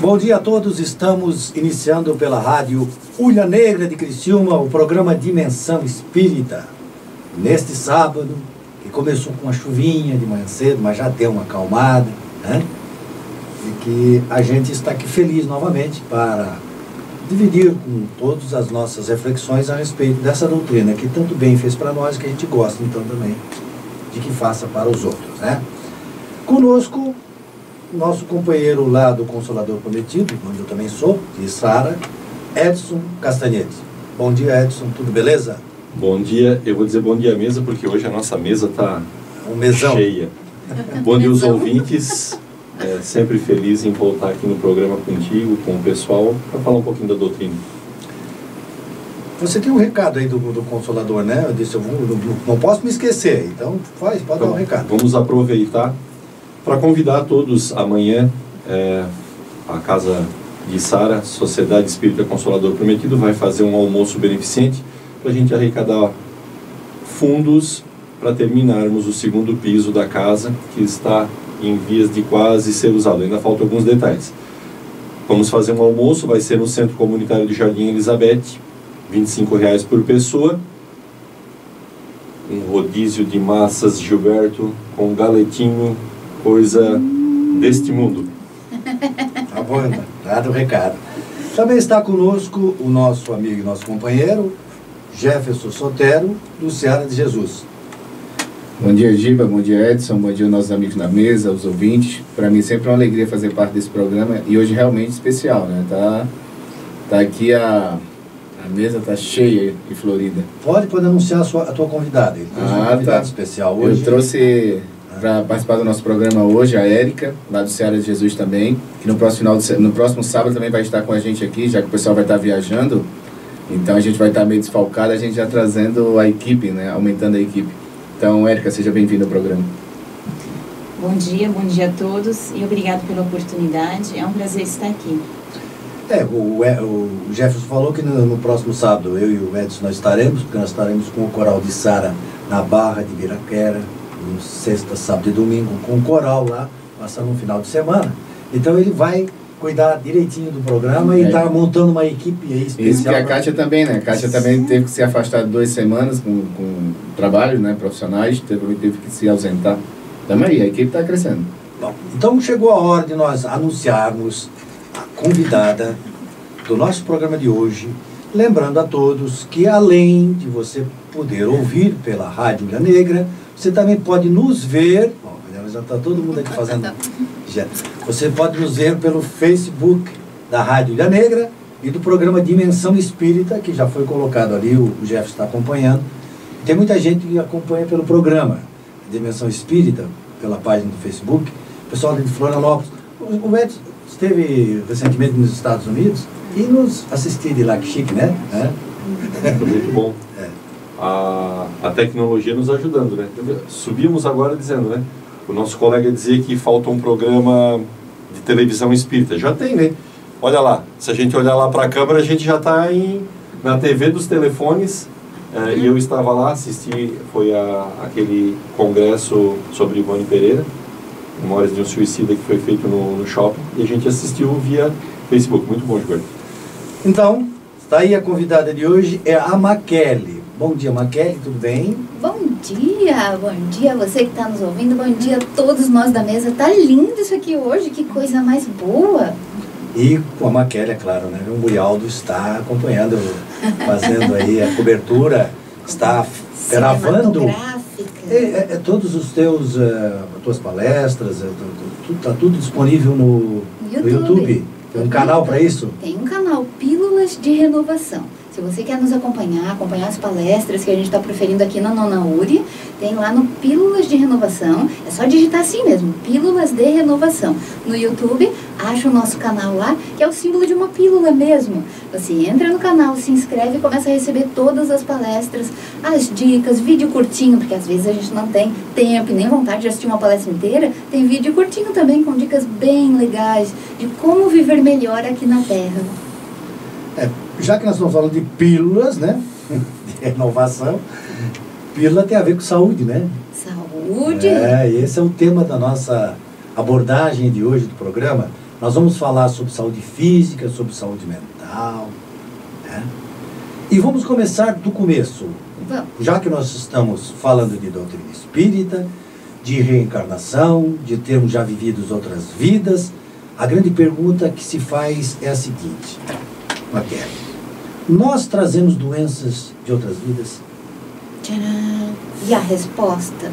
Bom dia a todos, estamos iniciando pela rádio Ulha Negra de Criciúma o programa Dimensão Espírita. Neste sábado, que começou com uma chuvinha de manhã cedo, mas já deu uma acalmada, né? E que a gente está aqui feliz novamente para dividir com todos as nossas reflexões a respeito dessa doutrina que tanto bem fez para nós, que a gente gosta então também de que faça para os outros, né? Conosco nosso companheiro lá do Consolador Prometido, onde eu também sou, de Sara, Edson Castanhete. Bom dia, Edson, tudo beleza? Bom dia, eu vou dizer bom dia mesa, porque hoje a nossa mesa está um cheia. bom dia os ouvintes, é, sempre feliz em voltar aqui no programa contigo, com o pessoal, para falar um pouquinho da doutrina. Você tem um recado aí do, do Consolador, né? Eu disse, eu vou, não, não posso me esquecer, então faz, pode então, dar um recado. Vamos aproveitar para convidar todos amanhã, é, a Casa de Sara, Sociedade Espírita Consolador Prometido, vai fazer um almoço beneficente para a gente arrecadar fundos para terminarmos o segundo piso da casa, que está em vias de quase ser usado. Ainda faltam alguns detalhes. Vamos fazer um almoço, vai ser no Centro Comunitário de Jardim Elizabeth, R$ reais por pessoa. Um rodízio de massas Gilberto com galetinho, coisa deste mundo. Tá bom, dado o recado. Também está conosco o nosso amigo e nosso companheiro, Jefferson Sotero, do Ceará de Jesus. Bom dia, Giba. Bom dia, Edson. Bom dia, nossos amigos na mesa, os ouvintes. Para mim sempre é uma alegria fazer parte desse programa e hoje realmente especial, né? Tá, tá aqui a, a mesa tá cheia e florida. Pode, pode anunciar a, sua, a tua convidada. Ele ah, um tá. especial hoje. Eu trouxe para participar do nosso programa hoje, a Érica, lá do Ceará de Jesus também, que no próximo, final de, no próximo sábado também vai estar com a gente aqui, já que o pessoal vai estar viajando. Então a gente vai estar meio desfalcado, a gente já trazendo a equipe, né? Aumentando a equipe. Então, Érica, seja bem-vinda ao programa. Bom dia, bom dia a todos e obrigado pela oportunidade. É um prazer estar aqui. É, o, o Jefferson falou que no, no, próximo sábado eu e o Edson nós estaremos, porque nós estaremos com o coral de Sara na Barra de Viraquera, sexta, sábado e domingo, com o coral lá, passando um final de semana. Então ele vai cuidar direitinho do programa é. e está montando uma equipe aí especial. Isso que a Kátia também, né? A Kátia também teve que se afastar duas semanas com, com trabalho, né? Profissionais, teve, teve que se ausentar. Também, a equipe está crescendo. Bom, então chegou a hora de nós anunciarmos a convidada do nosso programa de hoje, lembrando a todos que além de você poder ouvir pela Rádio Ilha Negra, você também pode nos ver, bom, já está todo mundo aqui fazendo. Já, você pode nos ver pelo Facebook da Rádio Ilha Negra e do programa Dimensão Espírita, que já foi colocado ali, o, o Jeff está acompanhando. Tem muita gente que acompanha pelo programa Dimensão Espírita, pela página do Facebook. O pessoal de Florianópolis. O, o Edson esteve recentemente nos Estados Unidos e nos assistiu de lá, que chique, né? É. Muito bom a, a tecnologia nos ajudando, né? Subimos agora dizendo, né? O nosso colega dizia que falta um programa de televisão espírita. Já tem, né? Olha lá, se a gente olhar lá para a câmera, a gente já está na TV dos telefones. É, e eu estava lá, assisti, foi a, aquele congresso sobre Ivone Pereira, Memórias de um Suicida, que foi feito no, no shopping, e a gente assistiu via Facebook. Muito bom, Gilberto. Então, está aí a convidada de hoje, é a Maquele. Bom dia, Maquele, tudo bem? Bom dia, bom dia você que está nos ouvindo, bom dia a todos nós da mesa. Tá lindo isso aqui hoje, que coisa mais boa. E com a Maquele, é claro, né? O Murialdo está acompanhando, fazendo aí a cobertura, está gravando é, é, é, todos os teus, uh, tuas palestras, está tudo disponível no YouTube. No YouTube. Tem um canal para isso? Tem um canal, Pílulas de Renovação. Se você quer nos acompanhar, acompanhar as palestras que a gente está proferindo aqui na Nona Uri, tem lá no Pílulas de Renovação. É só digitar assim mesmo, Pílulas de Renovação. No YouTube, acha o nosso canal lá, que é o símbolo de uma pílula mesmo. Você entra no canal, se inscreve e começa a receber todas as palestras, as dicas, vídeo curtinho, porque às vezes a gente não tem tempo e nem vontade de assistir uma palestra inteira. Tem vídeo curtinho também com dicas bem legais de como viver melhor aqui na Terra. É, já que nós estamos falando de pílulas, né? De renovação, pílula tem a ver com saúde, né? Saúde. É, esse é o tema da nossa abordagem de hoje do programa. Nós vamos falar sobre saúde física, sobre saúde mental. Né? E vamos começar do começo. Já que nós estamos falando de doutrina espírita, de reencarnação, de termos já vivido outras vidas, a grande pergunta que se faz é a seguinte: Maquia, nós trazemos doenças de outras vidas? Tcharam. E a resposta?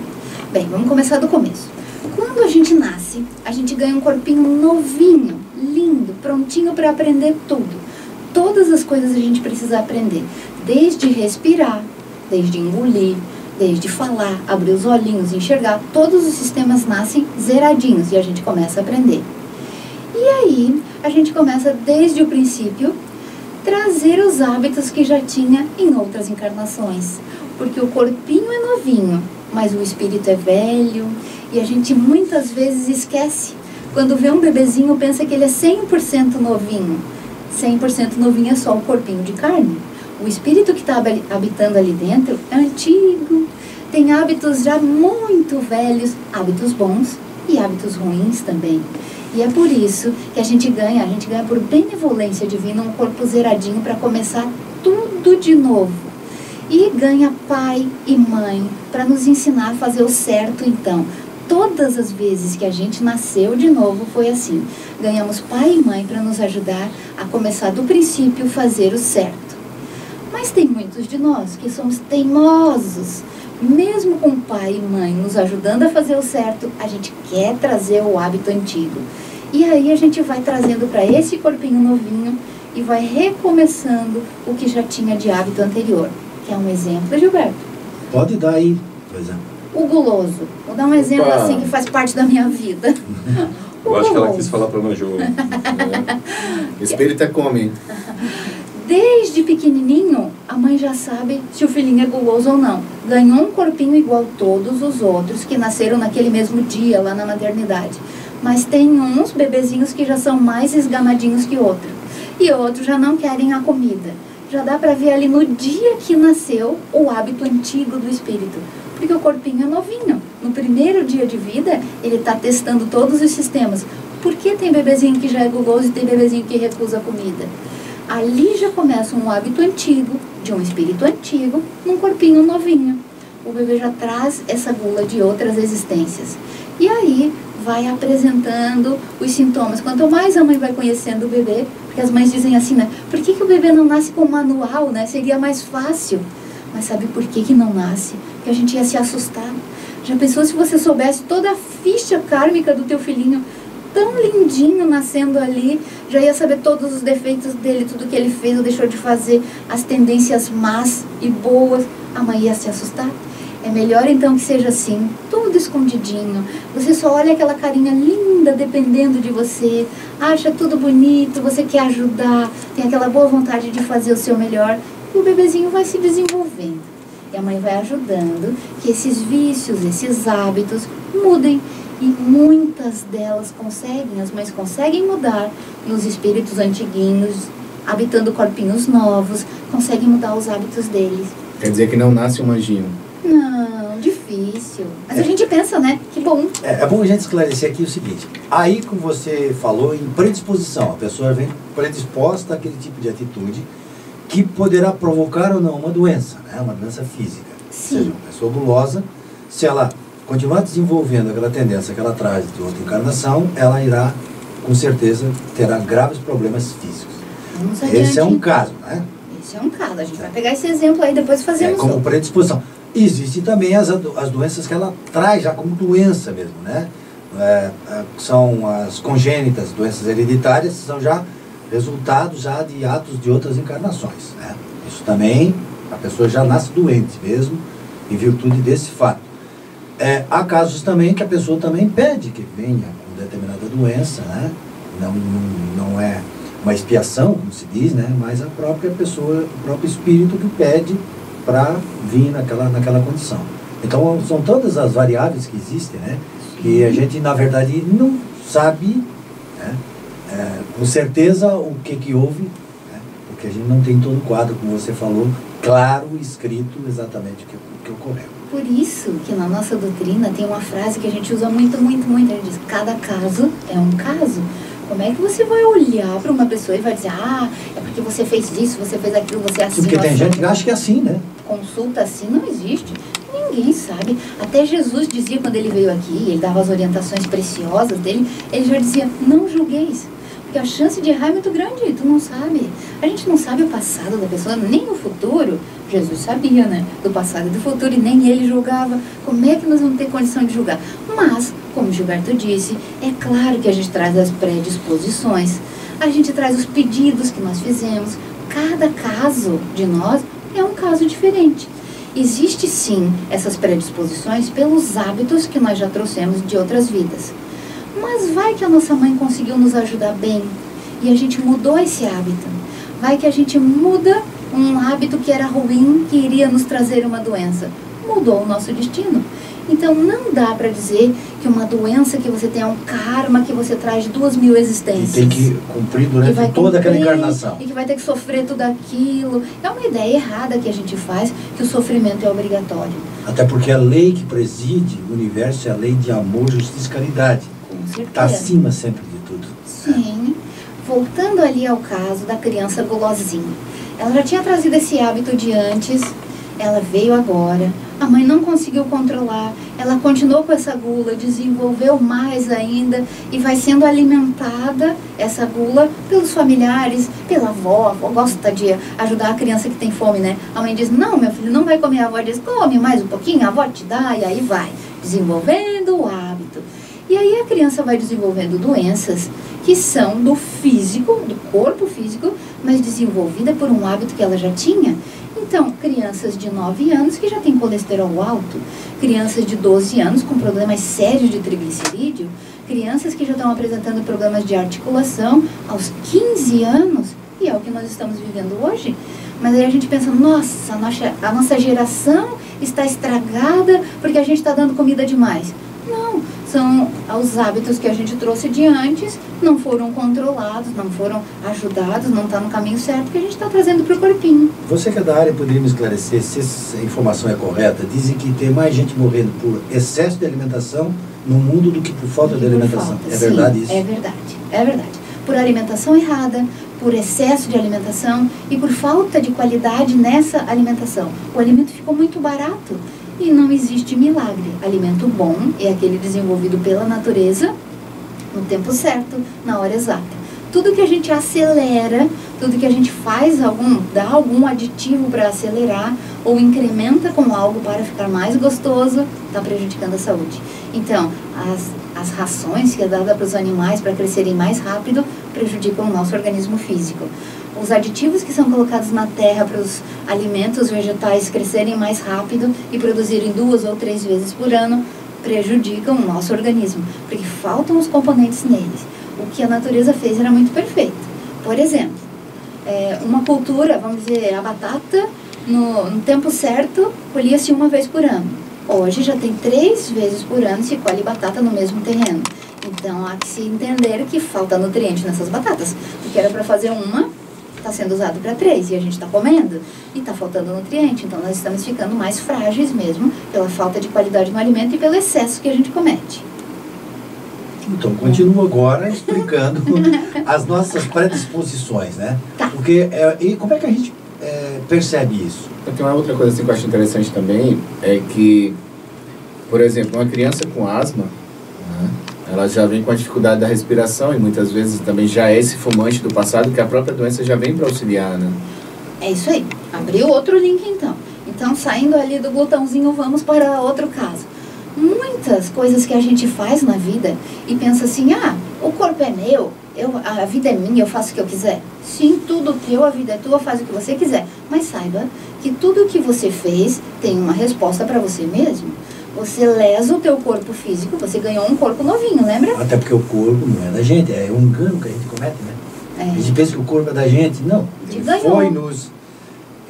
Bem, vamos começar do começo. Quando a gente nasce, a gente ganha um corpinho novinho, lindo, prontinho para aprender tudo. Todas as coisas a gente precisa aprender, desde respirar, desde engolir, desde falar, abrir os olhinhos, enxergar. Todos os sistemas nascem zeradinhos e a gente começa a aprender. E aí, a gente começa desde o princípio trazer os hábitos que já tinha em outras encarnações. Porque o corpinho é novinho, mas o espírito é velho e a gente muitas vezes esquece. Quando vê um bebezinho, pensa que ele é 100% novinho. 100% novinho é só o corpinho de carne. O espírito que está habitando ali dentro é antigo, tem hábitos já muito velhos, hábitos bons e hábitos ruins também. E é por isso que a gente ganha, a gente ganha por benevolência divina um corpo zeradinho para começar tudo de novo. E ganha pai e mãe para nos ensinar a fazer o certo então. Todas as vezes que a gente nasceu de novo foi assim. Ganhamos pai e mãe para nos ajudar a começar do princípio fazer o certo. Mas tem muitos de nós que somos teimosos. Mesmo com pai e mãe nos ajudando a fazer o certo, a gente quer trazer o hábito antigo. E aí a gente vai trazendo para esse corpinho novinho e vai recomeçando o que já tinha de hábito anterior. Que é um exemplo, Gilberto? Pode dar aí, por exemplo. O guloso. Vou dar um exemplo Opa. assim que faz parte da minha vida. Eu acho que ela quis falar para nós, Jô. Espírita come. Desde pequenininho, a mãe já sabe se o filhinho é guloso ou não. Ganhou um corpinho igual todos os outros que nasceram naquele mesmo dia lá na maternidade. Mas tem uns bebezinhos que já são mais esgamadinhos que outros. E outros já não querem a comida. Já dá para ver ali no dia que nasceu o hábito antigo do espírito. Porque o corpinho é novinho. No primeiro dia de vida, ele está testando todos os sistemas. Por que tem bebezinho que já é guloso e tem bebezinho que recusa a comida? Ali já começa um hábito antigo, de um espírito antigo, num corpinho novinho. O bebê já traz essa gula de outras existências. E aí vai apresentando os sintomas. Quanto mais a mãe vai conhecendo o bebê, porque as mães dizem assim, né? Por que, que o bebê não nasce com manual, né? Seria mais fácil. Mas sabe por que, que não nasce? Porque a gente ia se assustar. Já pensou se você soubesse toda a ficha kármica do teu filhinho? Tão lindinho nascendo ali, já ia saber todos os defeitos dele, tudo que ele fez ou deixou de fazer, as tendências más e boas, a mãe ia se assustar. É melhor então que seja assim, tudo escondidinho. Você só olha aquela carinha linda dependendo de você, acha tudo bonito, você quer ajudar, tem aquela boa vontade de fazer o seu melhor, e o bebezinho vai se desenvolvendo. E a mãe vai ajudando que esses vícios, esses hábitos mudem e muitas delas conseguem, as mães conseguem mudar, e os espíritos antiguinhos, habitando corpinhos novos, conseguem mudar os hábitos deles. Quer dizer que não nasce um anjinho? Não, difícil. Mas é. a gente pensa, né? Que bom. É, é, bom a gente esclarecer aqui o seguinte. Aí, como você falou, em predisposição, a pessoa vem predisposta àquele tipo de atitude que poderá provocar ou não uma doença, né? uma doença física. Sim. Ou seja, uma pessoa gulosa, se ela continuar desenvolvendo aquela tendência que ela traz de outra encarnação, ela irá, com certeza, terá graves problemas físicos. Esse é um caso, né? Esse é um caso. A gente vai pegar esse exemplo aí depois fazer é, como outro. predisposição. Existem também as, as doenças que ela traz já como doença mesmo, né? É, é, são as congênitas, doenças hereditárias, são já resultados já de atos de outras encarnações, né? Isso também, a pessoa já nasce doente mesmo, em virtude desse fato. É, há casos também que a pessoa também pede que venha com determinada doença, né? Não, não, não é uma expiação, como se diz, né? Mas a própria pessoa, o próprio espírito que pede para vir naquela, naquela condição. Então são todas as variáveis que existem, né? Que a gente na verdade não sabe, né? É, com certeza o que que houve, né? porque a gente não tem todo o quadro, como você falou, claro, escrito exatamente o que, o que ocorreu. Por isso que na nossa doutrina tem uma frase que a gente usa muito, muito, muito. A gente diz: cada caso é um caso. Como é que você vai olhar para uma pessoa e vai dizer, ah, é porque você fez isso, você fez aquilo, você é assim. Porque tem gente que acha que é assim, né? Consulta assim não existe. Ninguém sabe. Até Jesus dizia quando ele veio aqui, ele dava as orientações preciosas dele, ele já dizia, não julgueis. Porque a chance de errar é muito grande, tu não sabe. A gente não sabe o passado da pessoa, nem o futuro. Jesus sabia, né? Do passado e do futuro, e nem ele julgava. Como é que nós vamos ter condição de julgar? Mas, como Gilberto disse, é claro que a gente traz as predisposições, a gente traz os pedidos que nós fizemos. Cada caso de nós é um caso diferente. Existe sim essas predisposições pelos hábitos que nós já trouxemos de outras vidas. Mas vai que a nossa mãe conseguiu nos ajudar bem e a gente mudou esse hábito. Vai que a gente muda um hábito que era ruim, que iria nos trazer uma doença. Mudou o nosso destino. Então não dá para dizer que uma doença que você tem é um karma que você traz duas mil existências. E tem que cumprir durante toda cumprir, aquela encarnação. E que vai ter que sofrer tudo aquilo. É uma ideia errada que a gente faz, que o sofrimento é obrigatório. Até porque a lei que preside o universo é a lei de amor, justiça e caridade. Está acima sempre de tudo. Sim. Voltando ali ao caso da criança gulosinha. Ela já tinha trazido esse hábito de antes, ela veio agora. A mãe não conseguiu controlar, ela continuou com essa gula, desenvolveu mais ainda e vai sendo alimentada essa gula pelos familiares, pela avó. A avó gosta de ajudar a criança que tem fome, né? A mãe diz: Não, meu filho, não vai comer. A avó diz: Come mais um pouquinho, a avó te dá, e aí vai, desenvolvendo o hábito. E aí a criança vai desenvolvendo doenças que são do físico, do corpo físico, mas desenvolvida por um hábito que ela já tinha. Então, crianças de 9 anos que já têm colesterol alto, crianças de 12 anos com problemas sérios de triglicerídeo, crianças que já estão apresentando problemas de articulação aos 15 anos, e é o que nós estamos vivendo hoje. Mas aí a gente pensa, nossa, a nossa, a nossa geração está estragada porque a gente está dando comida demais. Não, são os hábitos que a gente trouxe de antes, não foram controlados, não foram ajudados, não está no caminho certo que a gente está trazendo para o corpinho. Você que é da área poderia me esclarecer se essa informação é correta? Dizem que tem mais gente morrendo por excesso de alimentação no mundo do que por falta de alimentação. Falta, é sim, verdade isso? É verdade, é verdade. Por alimentação errada, por excesso de alimentação e por falta de qualidade nessa alimentação. O alimento ficou muito barato e não existe milagre. Alimento bom é aquele desenvolvido pela natureza no tempo certo, na hora exata. Tudo que a gente acelera, tudo que a gente faz algum, dá algum aditivo para acelerar ou incrementa com algo para ficar mais gostoso, está prejudicando a saúde. Então, as, as rações que é dada para os animais para crescerem mais rápido prejudicam o nosso organismo físico os aditivos que são colocados na terra para os alimentos vegetais crescerem mais rápido e produzirem duas ou três vezes por ano prejudicam o nosso organismo, porque faltam os componentes neles. O que a natureza fez era muito perfeito. Por exemplo, é, uma cultura, vamos dizer, a batata, no, no tempo certo, colhia-se uma vez por ano. Hoje já tem três vezes por ano se colhe batata no mesmo terreno. Então há que se entender que falta nutriente nessas batatas. Porque era para fazer uma, está sendo usado para três e a gente está comendo e está faltando nutriente. Então nós estamos ficando mais frágeis mesmo pela falta de qualidade no alimento e pelo excesso que a gente comete. Então, continuo agora explicando as nossas predisposições, né? Tá. Porque, é, e como é que a gente é, percebe isso? Tem uma outra coisa assim, que eu acho interessante também, é que, por exemplo, uma criança com asma, né, ela já vem com a dificuldade da respiração e muitas vezes também já é esse fumante do passado que a própria doença já vem para auxiliar, né? É isso aí. Abriu outro link então. Então, saindo ali do botãozinho, vamos para outro caso. Muitas coisas que a gente faz na vida e pensa assim: ah, o corpo é meu, eu, a vida é minha, eu faço o que eu quiser. Sim, tudo teu, a vida é tua, faz o que você quiser. Mas saiba que tudo o que você fez tem uma resposta para você mesmo. Você lesa o teu corpo físico, você ganhou um corpo novinho, lembra? Até porque o corpo não é da gente, é um engano que a gente comete, né? É. A gente pensa que o corpo é da gente. Não. Ele foi nos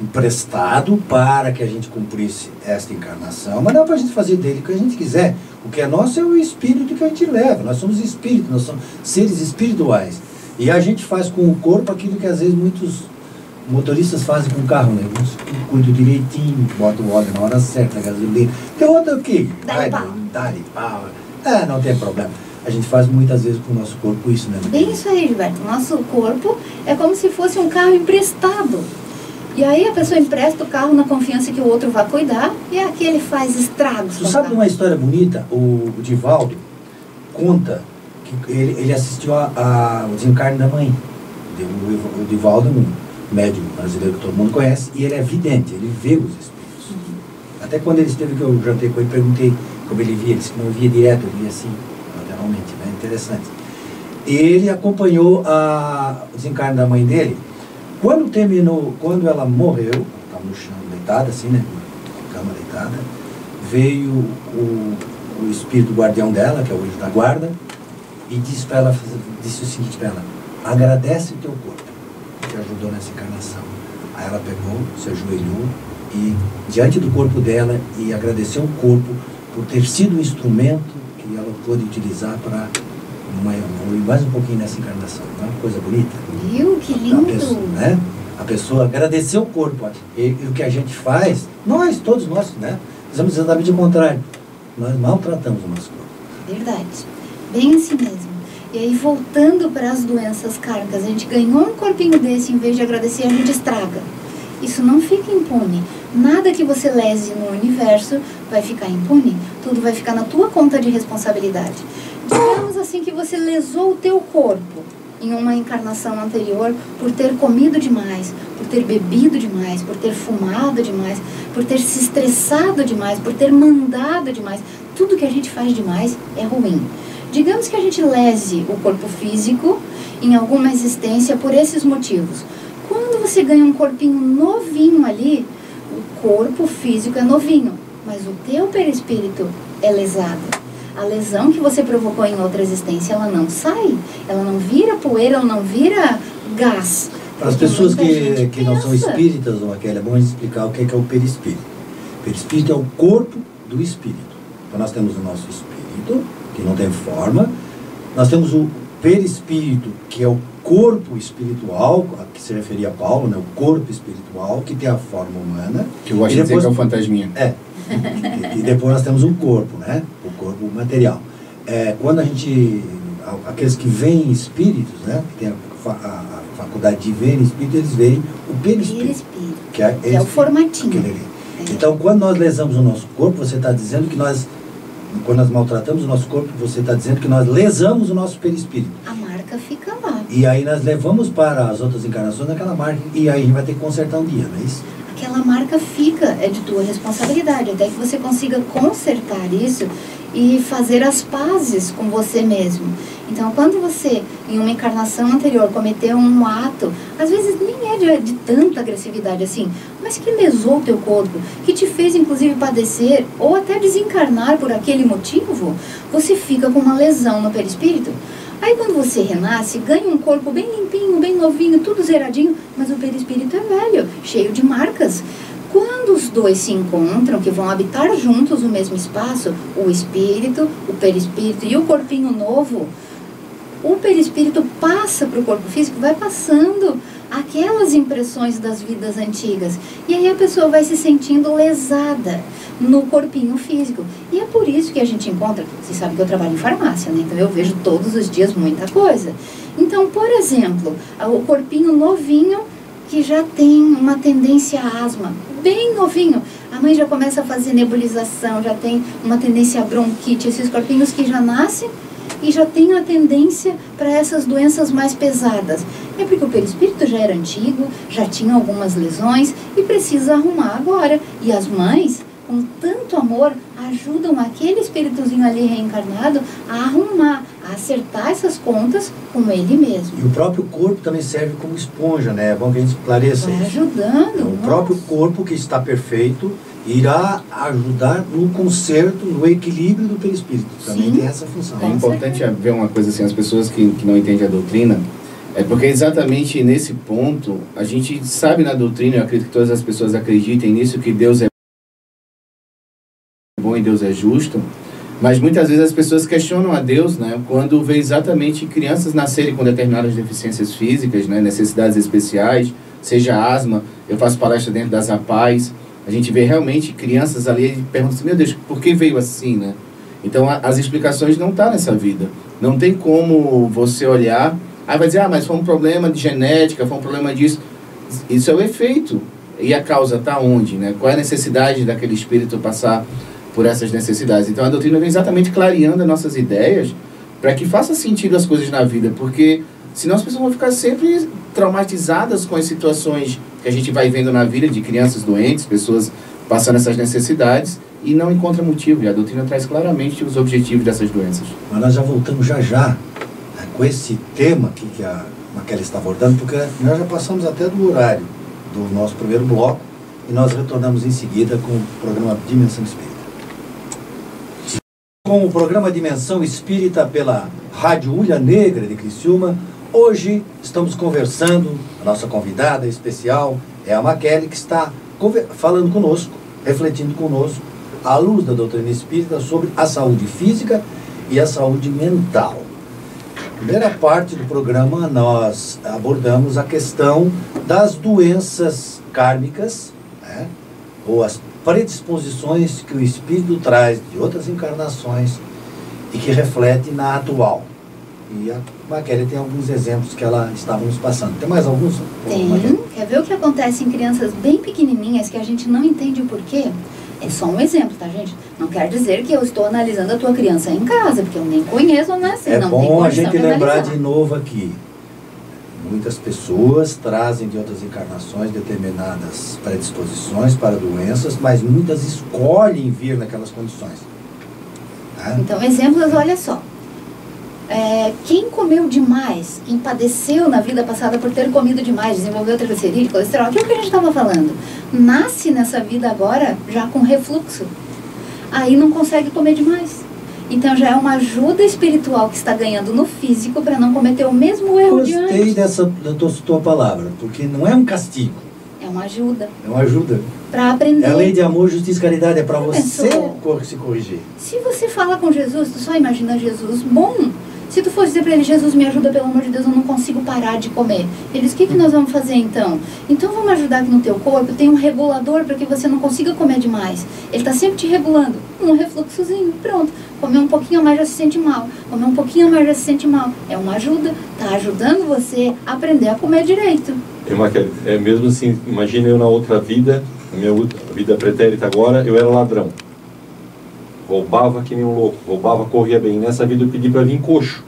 emprestado para que a gente cumprisse esta encarnação, mas não é para a gente fazer dele o que a gente quiser. O que é nosso é o espírito que a gente leva. Nós somos espíritos, nós somos seres espirituais. E a gente faz com o corpo aquilo que às vezes muitos motoristas fazem com o carro, né? Uns cuidam direitinho, botam o óleo na hora certa, a gasolina. Tem outro aqui. Dá-lhe pau. Dá-lhe pau. É, não tem problema. A gente faz muitas vezes com o nosso corpo isso, né? Bem isso aí, Gilberto. Nosso corpo é como se fosse um carro emprestado. E aí a pessoa empresta o carro na confiança que o outro vai cuidar e aqui ele faz estragos. Você sabe uma história bonita? O, o Divaldo conta que ele, ele assistiu a, a, o desencarne da mãe. O, Divaldo é médium brasileiro que todo mundo conhece e ele é vidente, ele vê os espíritos. Uhum. Até quando ele esteve que eu jantei com ele, perguntei como ele via, ele disse que não via direto, ele via assim, lateralmente, né? Interessante. Ele acompanhou a, o desencarne da mãe dele quando terminou, quando ela morreu, estava no chão deitada, assim, né? Na cama deitada, veio o, o espírito guardião dela, que é o anjo da guarda, e disse para ela, disse o seguinte para ela, agradece o teu corpo, ajudou nessa encarnação. Aí ela pegou, se ajoelhou e diante do corpo dela e agradeceu o corpo por ter sido um instrumento que ela pôde utilizar para evoluir mais um pouquinho nessa encarnação. Não é uma coisa bonita? Viu? Que lindo! A pessoa, né? a pessoa agradecer o corpo. E, e, o que a gente faz, nós, todos nós, né? Fazemos exatamente o contrário. Nós maltratamos o nosso corpo. Verdade. Bem assim mesmo. E aí, voltando para as doenças kármicas, a gente ganhou um corpinho desse, em vez de agradecer, a gente estraga. Isso não fica impune. Nada que você lese no universo vai ficar impune. Tudo vai ficar na tua conta de responsabilidade. Digamos assim que você lesou o teu corpo em uma encarnação anterior por ter comido demais, por ter bebido demais, por ter fumado demais, por ter se estressado demais, por ter mandado demais. Tudo que a gente faz demais é ruim. Digamos que a gente lese o corpo físico em alguma existência por esses motivos. Quando você ganha um corpinho novinho ali, o corpo físico é novinho, mas o teu perispírito é lesado a lesão que você provocou em outra existência, ela não sai, ela não vira poeira, ela não vira gás. Para as pessoas que, que não são espíritas, ou aquela, é bom explicar o que é, que é o perispírito. O perispírito é o corpo do espírito. Então nós temos o nosso espírito, que não tem forma, nós temos o perispírito, que é o corpo espiritual, a que se referia a Paulo, né? o corpo espiritual, que tem a forma humana. Que eu gosto de dizer que é o fantasminha. É, e, depois nós temos o corpo, né? O corpo material. É, quando a gente, aqueles que veem espíritos, né? Que tem a, a, a faculdade de ver espírito, eles veem o perispírito. Que é, que é o formatinho. É. Então, quando nós lesamos o nosso corpo, você está dizendo que nós, quando nós maltratamos o nosso corpo, você está dizendo que nós lesamos o nosso perispírito. A marca fica lá. E aí nós levamos para as outras encarnações aquela marca, e aí a gente vai ter que consertar um dia, não é isso? aquela marca fica, é de tua responsabilidade, até que você consiga consertar isso e fazer as pazes com você mesmo. Então, quando você, em uma encarnação anterior, cometeu um ato, às vezes nem é de, de tanta agressividade assim, mas que lesou o teu corpo, que te fez inclusive padecer ou até desencarnar por aquele motivo, você fica com uma lesão no perispírito. Aí quando você renasce, ganha um corpo bem limpinho, bem novinho, tudo zeradinho, mas o perispírito é velho, cheio de marcas. Os dois se encontram, que vão habitar juntos o mesmo espaço, o espírito, o perispírito e o corpinho novo, o perispírito passa para o corpo físico, vai passando aquelas impressões das vidas antigas. E aí a pessoa vai se sentindo lesada no corpinho físico. E é por isso que a gente encontra, vocês sabem que eu trabalho em farmácia, né? Então eu vejo todos os dias muita coisa. Então, por exemplo, o corpinho novinho que já tem uma tendência a asma, bem novinho. A mãe já começa a fazer nebulização, já tem uma tendência a bronquite, esses corpinhos que já nascem e já tem a tendência para essas doenças mais pesadas. É porque o perispírito já era antigo, já tinha algumas lesões e precisa arrumar agora. E as mães, com tanto amor, ajudam aquele espíritozinho ali reencarnado a arrumar, a acertar essas contas com ele mesmo. E o próprio corpo também serve como esponja, né? É bom que a gente esclareça Vai ajudando. Então, o próprio corpo que está perfeito irá ajudar no conserto, no equilíbrio do perispírito. Também Sim. tem essa função. É importante ver uma coisa assim, as pessoas que, que não entendem a doutrina, é porque exatamente nesse ponto, a gente sabe na doutrina, eu acredito que todas as pessoas acreditem nisso, que Deus é Deus é justo, mas muitas vezes as pessoas questionam a Deus, né, quando vê exatamente crianças nascerem com determinadas deficiências físicas, né, necessidades especiais, seja asma, eu faço palestra dentro das APAES, a gente vê realmente crianças ali e pergunta assim, meu Deus, por que veio assim, né? Então a, as explicações não estão tá nessa vida. Não tem como você olhar, aí vai dizer, ah, mas foi um problema de genética, foi um problema disso. Isso é o efeito. E a causa está onde? Né? Qual é a necessidade daquele espírito passar por essas necessidades? Então a doutrina vem exatamente clareando as nossas ideias para que faça sentido as coisas na vida, porque senão as pessoas vão ficar sempre traumatizadas com as situações que a gente vai vendo na vida de crianças doentes, pessoas passando essas necessidades e não encontra motivo. E a doutrina traz claramente os objetivos dessas doenças. Mas nós já voltamos já já né, com esse tema que a Maquela está abordando, porque nós já passamos até do horário do nosso primeiro bloco e nós retornamos em seguida com o programa Dimensão Espírita. Com o programa Dimensão Espírita pela Rádio Ulha Negra de Criciúma, hoje estamos conversando, a nossa convidada especial é a Maquele, que está falando conosco, refletindo conosco, à luz da doutrina espírita, sobre a saúde física e a saúde mental. Primeira parte do programa, nós abordamos a questão das doenças kármicas, né? ou as predisposições que o espírito traz de outras encarnações e que reflete na atual. E a Maquele tem alguns exemplos que ela estava nos passando. Tem mais alguns? Tem. Quer ver o que acontece em crianças bem pequenininhas que a gente não entende o porquê? É só um exemplo, tá, gente? Não quer dizer que eu estou analisando a tua criança em casa, porque eu nem conheço, né? Você é não bom a gente lembrar de novo aqui. Muitas pessoas trazem de outras encarnações determinadas predisposições para doenças, mas muitas escolhem vir naquelas condições. Tá? Então, exemplos, olha só. É, quem comeu demais, quem padeceu na vida passada por ter comido demais, desenvolveu triglicerídeo, colesterol, aquilo que a gente estava falando, nasce nessa vida agora já com refluxo. Aí não consegue comer demais. Então já é uma ajuda espiritual que está ganhando no físico para não cometer o mesmo erro Gostei de antes. dessa da tua, tua palavra, porque não é um castigo. É uma ajuda. É uma ajuda. Para aprender. É a lei de amor, justiça e caridade, é para você pensou? se corrigir. Se você fala com Jesus, tu só imagina Jesus bom se tu fosse dizer para ele, Jesus, me ajuda, pelo amor de Deus, eu não consigo parar de comer. Ele diz, o que, que nós vamos fazer então? Então vamos ajudar que no teu corpo tem um regulador para que você não consiga comer demais. Ele está sempre te regulando. Um refluxozinho, pronto. Comer um pouquinho a mais já se sente mal. Comer um pouquinho a mais já se sente mal. É uma ajuda. Está ajudando você a aprender a comer direito. É mesmo assim, imagina eu na outra vida, na minha vida pretérita agora, eu era ladrão roubava que nem um louco, roubava, corria bem. Nessa vida eu pedi para vir coxo,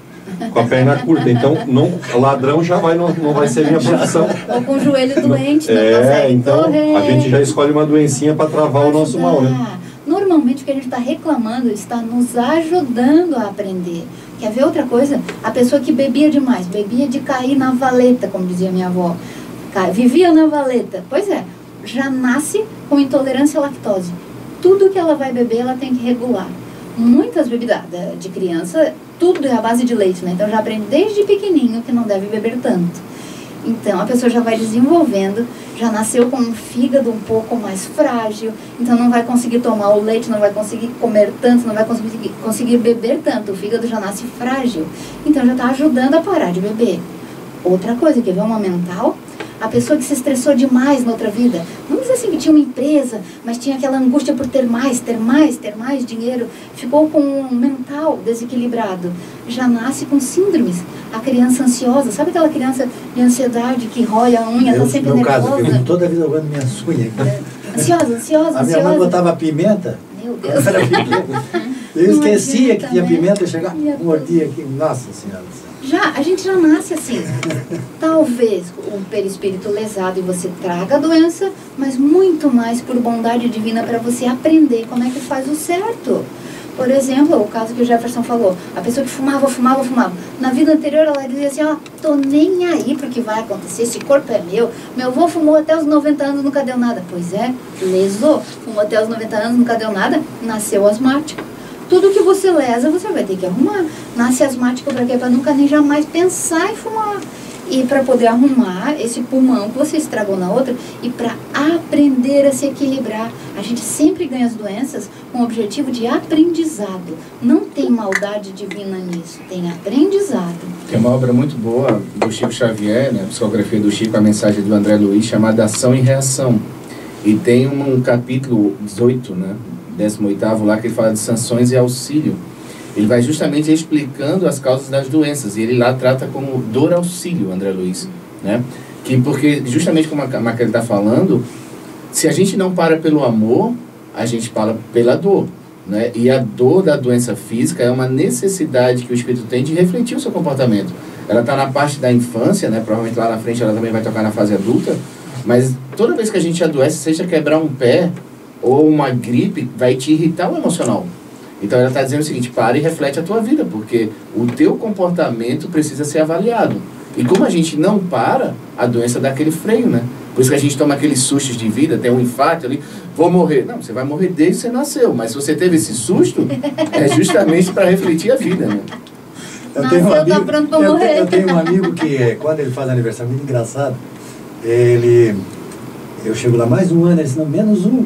com a perna curta. Então, não, ladrão já vai, não, não vai ser minha profissão. Ou com o joelho doente, não É, então correr. a gente já escolhe uma doencinha para travar o nosso mal, né? Normalmente o que a gente está reclamando está nos ajudando a aprender. Quer ver outra coisa? A pessoa que bebia demais, bebia de cair na valeta, como dizia minha avó. Vivia na valeta. Pois é, já nasce com intolerância à lactose tudo que ela vai beber, ela tem que regular. Muitas bebidas de criança, tudo é a base de leite, né? Então já aprende desde pequenininho que não deve beber tanto. Então a pessoa já vai desenvolvendo, já nasceu com um fígado um pouco mais frágil, então não vai conseguir tomar o leite, não vai conseguir comer tanto, não vai conseguir, conseguir beber tanto. O fígado já nasce frágil, então já está ajudando a parar de beber. Outra coisa, quer ver uma mental? A pessoa que se estressou demais na outra vida. Vamos dizer assim que tinha uma empresa, mas tinha aquela angústia por ter mais, ter mais, ter mais dinheiro. Ficou com um mental desequilibrado. Já nasce com síndromes. A criança ansiosa, sabe aquela criança de ansiedade que rói a unha, está sempre meu nervosa? Caso, eu toda a vida roendo minhas unhas. É. Ansiosa, ansiosa, A minha mãe botava pimenta. Meu Deus. Eu esquecia que tinha pimenta, eu chegava, mordia aqui. Nossa Senhora já, a gente já nasce assim. Talvez um perispírito lesado e você traga a doença, mas muito mais por bondade divina para você aprender como é que faz o certo. Por exemplo, o caso que o Jefferson falou, a pessoa que fumava, fumava, fumava. Na vida anterior ela dizia assim, ó, tô nem aí porque vai acontecer, esse corpo é meu. Meu avô fumou até os 90 anos, nunca deu nada. Pois é, lesou, fumou até os 90 anos, nunca deu nada, nasceu asmático tudo que você lesa, você vai ter que arrumar. Nasce asmático para quê? Para nunca nem jamais pensar em fumar. E para poder arrumar esse pulmão que você estragou na outra e para aprender a se equilibrar. A gente sempre ganha as doenças com o objetivo de aprendizado. Não tem maldade divina nisso, tem aprendizado. Tem uma obra muito boa do Chico Xavier, né, a psicografia do Chico, a mensagem do André Luiz, chamada Ação e Reação. E tem um capítulo 18, né, 18 lá, que ele fala de sanções e auxílio. Ele vai justamente explicando as causas das doenças. E ele lá trata como dor auxílio, André Luiz. Né? Que porque, justamente como a Maquele está falando, se a gente não para pelo amor, a gente para pela dor. Né? E a dor da doença física é uma necessidade que o espírito tem de refletir o seu comportamento. Ela está na parte da infância, né? provavelmente lá na frente ela também vai tocar na fase adulta, mas toda vez que a gente adoece, seja quebrar um pé ou uma gripe, vai te irritar o emocional. Então ela está dizendo o seguinte: para e reflete a tua vida, porque o teu comportamento precisa ser avaliado. E como a gente não para, a doença dá aquele freio, né? Por isso que a gente toma aqueles sustos de vida, tem um infarto ali, vou morrer. Não, você vai morrer desde que você nasceu, mas se você teve esse susto, é justamente para refletir a vida, né? Eu tenho, um amigo, eu, eu tenho um amigo que, quando ele faz aniversário, muito engraçado, ele eu chego lá mais um ano, eles não, menos um.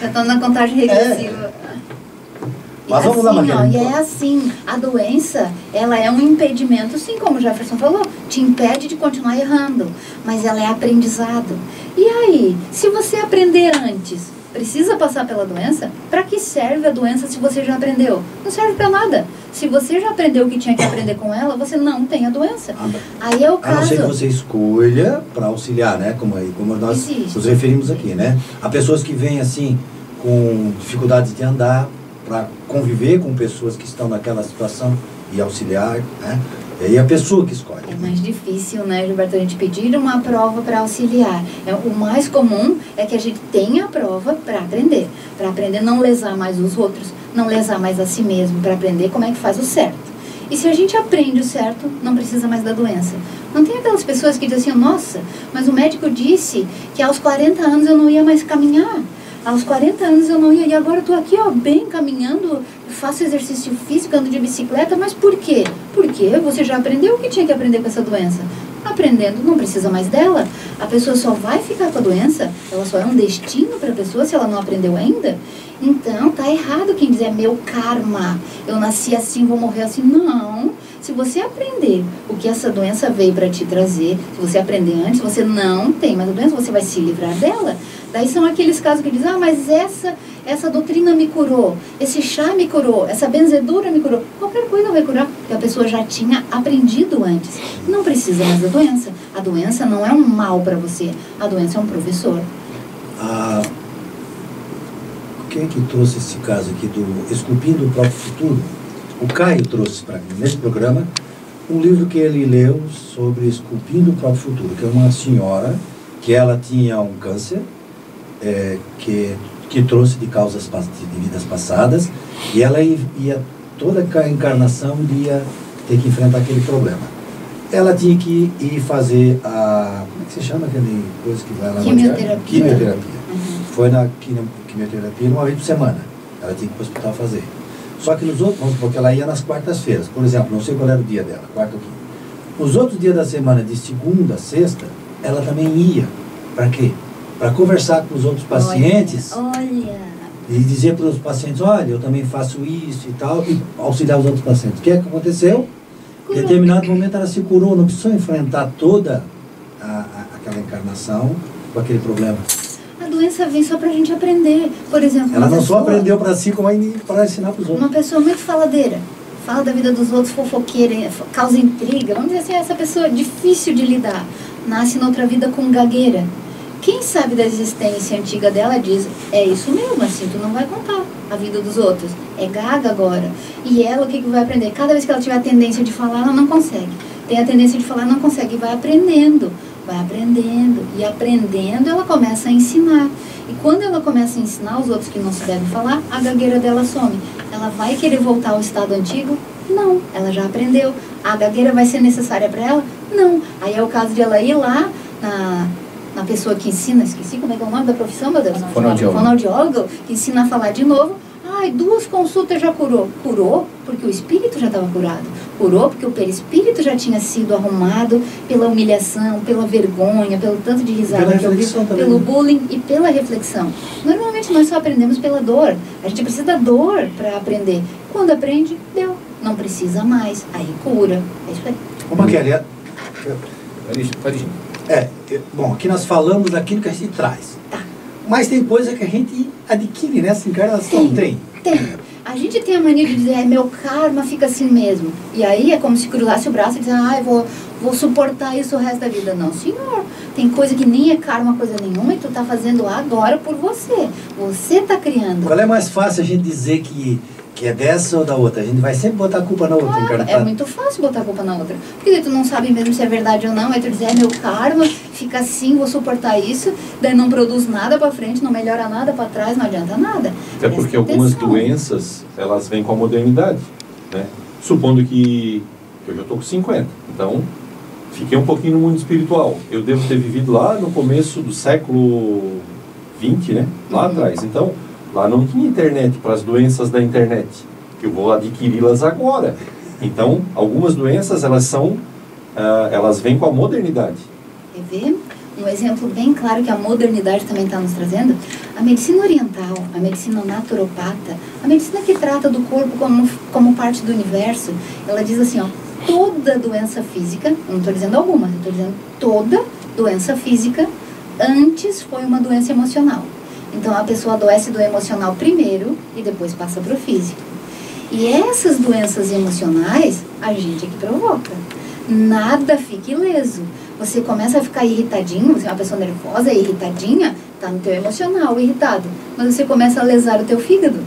Já estão na contagem regressiva. É. Mas vamos assim, lá, ó, E é assim, a doença, ela é um impedimento, sim, como o Jefferson falou, te impede de continuar errando, mas ela é aprendizado. E aí, se você aprender antes, precisa passar pela doença? Para que serve a doença se você já aprendeu? Não serve para nada. Se você já aprendeu o que tinha que aprender com ela, você não tem a doença. Ah, aí é o caso. A não ser que você escolha para auxiliar, né? Como, como nós Existe. nos referimos aqui, né? Há pessoas que vêm assim com dificuldades de andar, para conviver com pessoas que estão naquela situação e auxiliar, né? E aí a pessoa que escolhe. É mais difícil, né, Gilberto, a gente pedir uma prova para auxiliar. É, o mais comum é que a gente tenha a prova para aprender. Para aprender não lesar mais os outros, não lesar mais a si mesmo, para aprender como é que faz o certo. E se a gente aprende o certo, não precisa mais da doença. Não tem aquelas pessoas que dizem assim, nossa, mas o médico disse que aos 40 anos eu não ia mais caminhar aos 40 anos eu não ia, e agora estou aqui, ó, bem caminhando, faço exercício físico, ando de bicicleta, mas por quê? Porque você já aprendeu o que tinha que aprender com essa doença. Aprendendo, não precisa mais dela. A pessoa só vai ficar com a doença, ela só é um destino para a pessoa se ela não aprendeu ainda. Então, tá errado quem dizer meu karma. Eu nasci assim, vou morrer assim. Não. Se você aprender o que essa doença veio para te trazer, se você aprender antes, você não tem mais a doença, você vai se livrar dela. Daí são aqueles casos que dizem, ah, mas essa, essa doutrina me curou, esse chá me curou, essa benzedura me curou. Qualquer coisa vai curar, porque a pessoa já tinha aprendido antes. Não precisa mais da doença. A doença não é um mal para você, a doença é um professor. Ah, quem é que trouxe esse caso aqui do Esculpindo o Próprio Futuro? O Caio trouxe para mim, nesse programa, um livro que ele leu sobre Esculpindo o Próprio Futuro, que é uma senhora que ela tinha um câncer, é, que, que trouxe de causas de vidas passadas, e ela ia, toda a encarnação ia ter que enfrentar aquele problema. Ela tinha que ir fazer a. Como é que se chama aquele coisa que vai lá? Quimioterapia. Quimioterapia. Uhum. Foi na quimioterapia uma vez por semana. Ela tinha que ir para o hospital fazer. Só que nos outros, porque ela ia nas quartas-feiras. Por exemplo, não sei qual era o dia dela, quarta ou quinta. Nos outros dias da semana, de segunda a sexta, ela também ia. Para quê? Para conversar com os outros pacientes. Olha. E dizer para os pacientes, olha, eu também faço isso e tal, e auxiliar os outros pacientes. O que é que aconteceu? Em determinado momento ela se curou, não precisou enfrentar toda a, a, aquela encarnação com aquele problema. A doença vem só para a gente aprender. Por exemplo, ela não pessoa, só aprendeu para si, como para ensinar para os outros. Uma pessoa muito faladeira, fala da vida dos outros, fofoqueira, causa intriga. Vamos dizer assim, essa pessoa é difícil de lidar. Nasce noutra vida com gagueira quem sabe da existência antiga dela diz, é isso mesmo, assim, tu não vai contar a vida dos outros. É gaga agora. E ela, o que, que vai aprender? Cada vez que ela tiver a tendência de falar, ela não consegue. Tem a tendência de falar, não consegue. E vai aprendendo, vai aprendendo. E aprendendo, ela começa a ensinar. E quando ela começa a ensinar os outros que não se devem falar, a gagueira dela some. Ela vai querer voltar ao estado antigo? Não, ela já aprendeu. A gagueira vai ser necessária para ela? Não. Aí é o caso de ela ir lá na na pessoa que ensina, esqueci como é que é o nome da profissão, meu Deus? Fonoaudiólogo. Fonoaudiólogo, que ensina a falar de novo. Ai, duas consultas já curou. Curou porque o espírito já estava curado. Curou porque o perispírito já tinha sido arrumado pela humilhação, pela vergonha, pelo tanto de risada que ouviu, pelo bullying e pela reflexão. Normalmente nós só aprendemos pela dor. A gente precisa da dor para aprender. Quando aprende, deu. Não precisa mais. Aí cura. É isso aí. Ô, Maquele, pode ir. É, bom, aqui nós falamos daquilo que a gente traz. Tá. Mas tem coisa que a gente adquire nessa encarnação, tem? Tem. tem. A gente tem a mania de dizer, é, meu karma fica assim mesmo. E aí é como se cruzasse o braço e dissesse, ah, vou, vou suportar isso o resto da vida. Não, senhor. Tem coisa que nem é karma, coisa nenhuma, e tu tá fazendo agora por você. Você tá criando. Qual é mais fácil a gente dizer que que é dessa ou da outra. A gente vai sempre botar a culpa na outra. Claro, é muito fácil botar a culpa na outra. Porque tu não sabe mesmo se é verdade ou não. Aí tu diz, é meu karma, fica assim, vou suportar isso. Daí não produz nada para frente, não melhora nada para trás, não adianta nada. Até porque algumas doenças, elas vêm com a modernidade. Né? Supondo que eu já estou com 50. Então, fiquei um pouquinho no mundo espiritual. Eu devo ter vivido lá no começo do século 20, né? Lá uhum. atrás. Então Lá não tinha internet para as doenças da internet, que eu vou adquiri-las agora. Então, algumas doenças, elas são, uh, elas vêm com a modernidade. Quer ver? Um exemplo bem claro que a modernidade também está nos trazendo, a medicina oriental, a medicina naturopata, a medicina que trata do corpo como, como parte do universo, ela diz assim, ó, toda doença física, não estou dizendo alguma, estou dizendo toda doença física, antes foi uma doença emocional. Então a pessoa adoece do emocional primeiro e depois passa para o físico. E essas doenças emocionais a gente é que provoca. Nada fica ileso. Você começa a ficar irritadinho, você é uma pessoa nervosa, irritadinha, tá no teu emocional irritado. Mas você começa a lesar o teu fígado.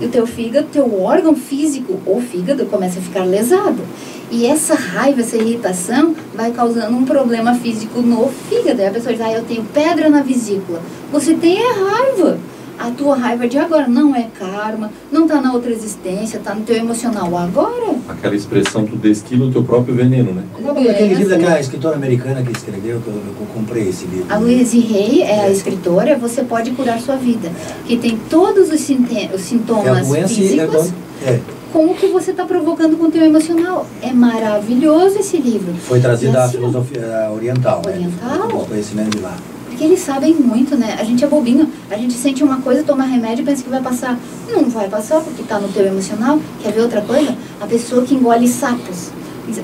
E o teu fígado, teu órgão físico, ou fígado, começa a ficar lesado. E essa raiva, essa irritação vai causando um problema físico no fígado. Aí a pessoa diz, ah, eu tenho pedra na vesícula. Você tem é raiva. A tua raiva de agora não é karma, não está na outra existência, está no teu emocional agora. Aquela expressão, tu destila o teu próprio veneno, né? Qual é aquele livro daquela escritora americana que escreveu, que eu, eu comprei esse livro? A Louise Hay é, é, a escritora, Você Pode Curar Sua Vida, que tem todos os, os sintomas é físicos. É com o que você está provocando com o teu emocional. É maravilhoso esse livro. Foi trazido da assim, filosofia oriental. Oriental. Né? O conhecimento de lá. Porque eles sabem muito, né? A gente é bobinho. A gente sente uma coisa, toma remédio e pensa que vai passar. Não vai passar porque está no teu emocional. Quer ver outra coisa? A pessoa que engole sapos.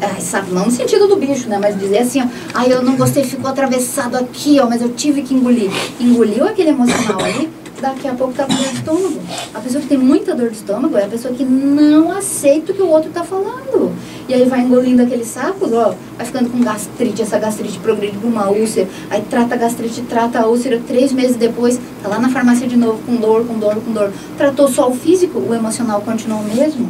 Ah, sapo, não no sentido do bicho, né? Mas dizer assim, ó, ai, eu não gostei, ficou atravessado aqui, ó, mas eu tive que engolir. Engoliu aquele emocional ali, daqui a pouco tá com dor de estômago. A pessoa que tem muita dor de estômago é a pessoa que não aceita o que o outro tá falando. E aí vai engolindo aqueles sacos, ó, vai ficando com gastrite, essa gastrite progride para uma úlcera, aí trata a gastrite, trata a úlcera, três meses depois, tá lá na farmácia de novo, com dor, com dor, com dor. Tratou só o físico, o emocional continua o mesmo?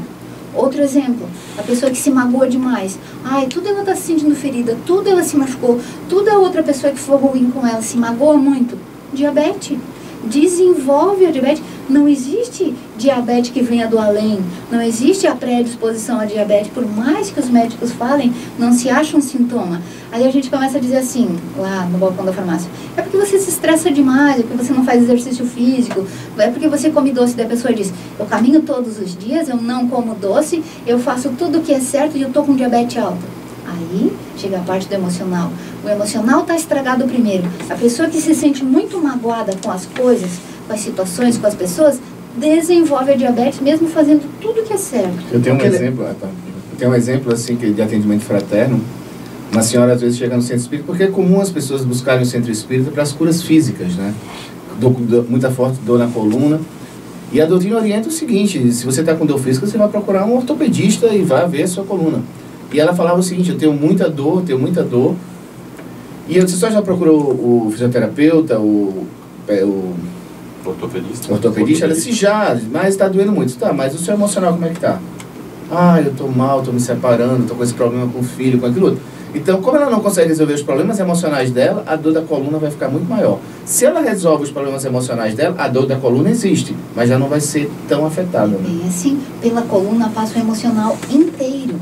Outro exemplo, a pessoa que se magoa demais. Ai, tudo ela está se sentindo ferida, tudo ela se machucou, tudo a outra pessoa que for ruim com ela se magoa muito. Diabetes desenvolve a diabetes. Não existe diabetes que venha do além, não existe a predisposição à diabetes, por mais que os médicos falem, não se acha um sintoma. Aí a gente começa a dizer assim, lá no balcão da farmácia, é porque você se estressa demais, é porque você não faz exercício físico, é porque você come doce. Daí a pessoa diz, eu caminho todos os dias, eu não como doce, eu faço tudo o que é certo e eu estou com diabetes alta. Aí chega a parte do emocional. O emocional está estragado primeiro. A pessoa que se sente muito magoada com as coisas, com as situações, com as pessoas, desenvolve a diabetes mesmo fazendo tudo que é certo. Eu tenho um exemplo, ah, tá. eu tenho um exemplo assim que de atendimento fraterno. Uma senhora às vezes chega no centro espírita, porque é comum as pessoas buscarem o centro espírita para as curas físicas, né? Do, do, muita forte dor na coluna. E a doutrina orienta o seguinte: se você está com dor física, você vai procurar um ortopedista e vai ver a sua coluna. E ela falava o seguinte, eu tenho muita dor, tenho muita dor. E eu disse, você já procurou o fisioterapeuta, o, é, o ortopedista? Ortopedista? Ela disse, já, mas está doendo muito. Tá, mas o seu emocional como é que tá? Ah, eu estou mal, estou me separando, estou com esse problema com o filho, com aquilo outro. Então, como ela não consegue resolver os problemas emocionais dela, a dor da coluna vai ficar muito maior. Se ela resolve os problemas emocionais dela, a dor da coluna existe, mas já não vai ser tão afetada. Né? Bem assim, pela coluna passa o emocional inteiro.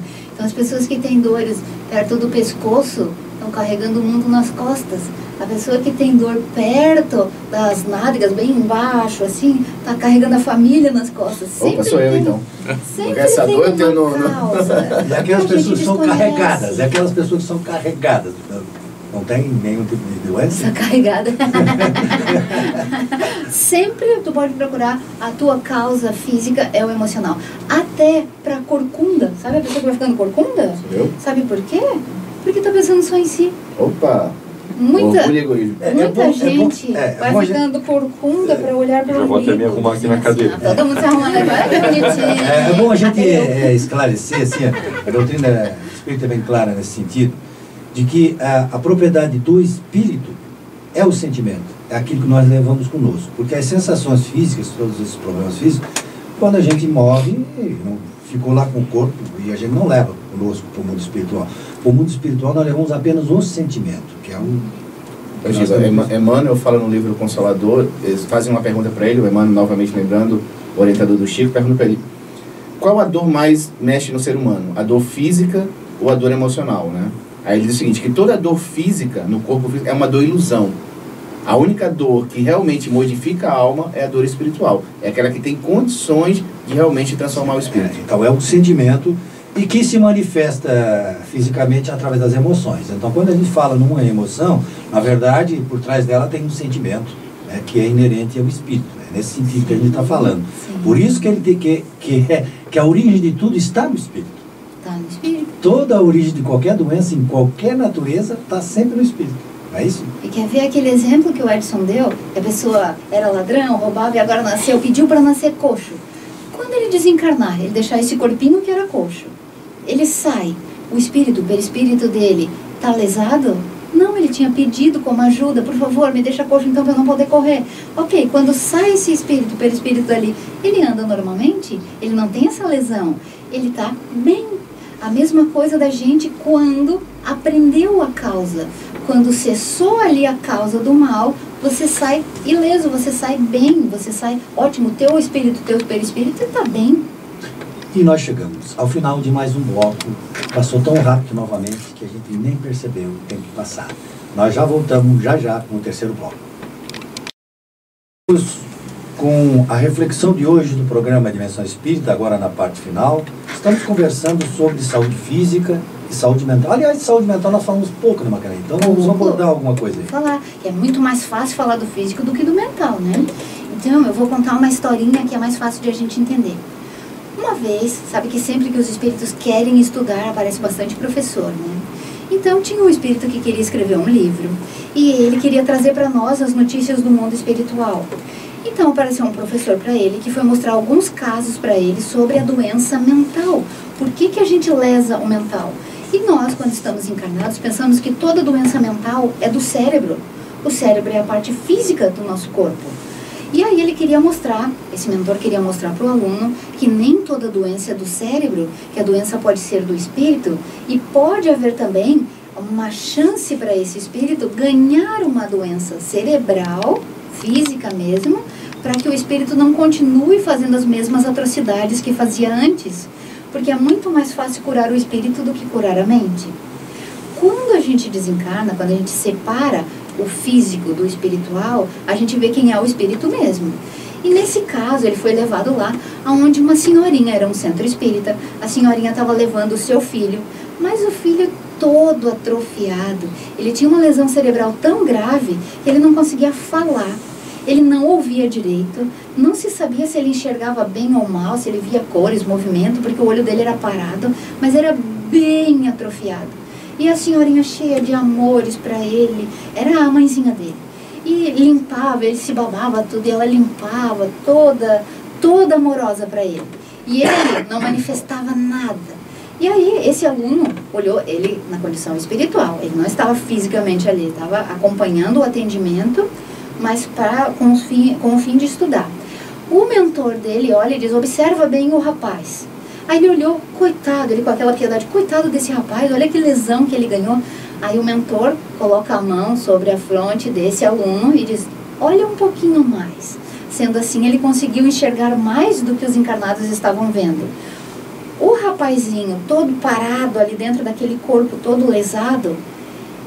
Então, as pessoas que têm dores perto do pescoço estão carregando o mundo nas costas. A pessoa que tem dor perto das nádegas, bem embaixo, assim, está carregando a família nas costas. Sempre Opa, sou eu então. Sempre essa dor eu tenho no. no... E aquelas pessoas que são carregadas, é aquelas pessoas que são carregadas. Não tem nenhum tipo de doença? Essa carregada. Sempre tu pode procurar a tua causa física é o emocional. Até pra corcunda. Sabe a pessoa que vai ficando corcunda? Eu? Sabe por quê? Porque tá pensando só em si. Opa! Muita, é, muita é gente é, vai ficando corcunda para olhar para o Já vou até me arrumar aqui na cadeira. Assim, todo mundo se arrumando agora, que bonitinho. É, bom a gente esclarecer, assim, a doutrina espírita é bem clara nesse sentido, de que a, a propriedade do espírito é o sentimento, é aquilo que nós levamos conosco. Porque as sensações físicas, todos esses problemas físicos, quando a gente morre, não ficou lá com o corpo e a gente não leva conosco para o mundo espiritual. O mundo espiritual nós levamos apenas o sentimento, que é um. Emmanuel fala no livro Consolador, eles fazem uma pergunta para ele, o Emmanuel novamente lembrando, o orientador do Chico, pergunta para ele, qual a dor mais mexe no ser humano? A dor física ou a dor emocional, né? Aí ele diz o seguinte, que toda dor física, no corpo físico, é uma dor ilusão. A única dor que realmente modifica a alma é a dor espiritual. É aquela que tem condições de realmente transformar o espírito. É, então é um sentimento e que se manifesta fisicamente através das emoções. Então quando a gente fala numa emoção, na verdade, por trás dela tem um sentimento né, que é inerente ao espírito. Né, nesse sentido que a gente está falando. Sim. Por isso que ele tem que, que, é, que a origem de tudo está no espírito. Toda a origem de qualquer doença, em qualquer natureza, está sempre no espírito. É isso? E quer ver aquele exemplo que o Edson deu? Que a pessoa era ladrão, roubava e agora nasceu, pediu para nascer coxo. Quando ele desencarnar, ele deixar esse corpinho que era coxo, ele sai, o espírito, o perispírito dele, está lesado? Não, ele tinha pedido como ajuda, por favor, me deixa coxo então para eu não poder correr. Ok, quando sai esse espírito, perispírito dali, ele anda normalmente? Ele não tem essa lesão? Ele está bem. A mesma coisa da gente quando aprendeu a causa. Quando cessou ali a causa do mal, você sai ileso, você sai bem, você sai ótimo. Teu espírito, teu perispírito está bem. E nós chegamos ao final de mais um bloco. Passou tão rápido novamente que a gente nem percebeu o tempo passar. Nós já voltamos já já com o terceiro bloco. Com a reflexão de hoje do programa Dimensão Espírita, agora na parte final, estamos conversando sobre saúde física e saúde mental. Aliás, de saúde mental nós falamos pouco, né, Macarena? Então vamos abordar alguma coisa aí. Falar, é muito mais fácil falar do físico do que do mental, né? Então eu vou contar uma historinha que é mais fácil de a gente entender. Uma vez, sabe que sempre que os espíritos querem estudar, aparece bastante professor, né? Então tinha um espírito que queria escrever um livro e ele queria trazer para nós as notícias do mundo espiritual. Então apareceu um professor para ele que foi mostrar alguns casos para ele sobre a doença mental. Por que, que a gente lesa o mental? E nós, quando estamos encarnados, pensamos que toda doença mental é do cérebro. O cérebro é a parte física do nosso corpo. E aí ele queria mostrar, esse mentor queria mostrar para o aluno que nem toda doença é do cérebro, que a doença pode ser do espírito e pode haver também uma chance para esse espírito ganhar uma doença cerebral, física mesmo, para que o espírito não continue fazendo as mesmas atrocidades que fazia antes porque é muito mais fácil curar o espírito do que curar a mente. Quando a gente desencarna, quando a gente separa o físico do espiritual, a gente vê quem é o espírito mesmo. E nesse caso, ele foi levado lá aonde uma senhorinha, era um centro espírita, a senhorinha estava levando o seu filho, mas o filho todo atrofiado. Ele tinha uma lesão cerebral tão grave que ele não conseguia falar. Ele não ouvia direito, não se sabia se ele enxergava bem ou mal, se ele via cores, movimento, porque o olho dele era parado, mas era bem atrofiado. E a senhorinha cheia de amores para ele, era a mãezinha dele. E limpava, ele se babava tudo, e ela limpava, toda, toda amorosa para ele. E ele não manifestava nada. E aí, esse aluno olhou ele na condição espiritual, ele não estava fisicamente ali, estava acompanhando o atendimento mas pra, com, fim, com o fim de estudar. O mentor dele olha e diz: observa bem o rapaz. Aí ele olhou, coitado, ele com aquela piedade, coitado desse rapaz, olha que lesão que ele ganhou. Aí o mentor coloca a mão sobre a fronte desse aluno e diz: olha um pouquinho mais. Sendo assim, ele conseguiu enxergar mais do que os encarnados estavam vendo. O rapazinho, todo parado ali dentro daquele corpo todo lesado,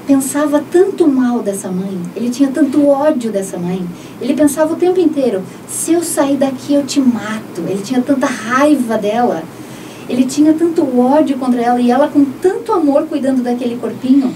pensava tanto mal dessa mãe, ele tinha tanto ódio dessa mãe. Ele pensava o tempo inteiro: se eu sair daqui eu te mato. Ele tinha tanta raiva dela. Ele tinha tanto ódio contra ela e ela com tanto amor cuidando daquele corpinho.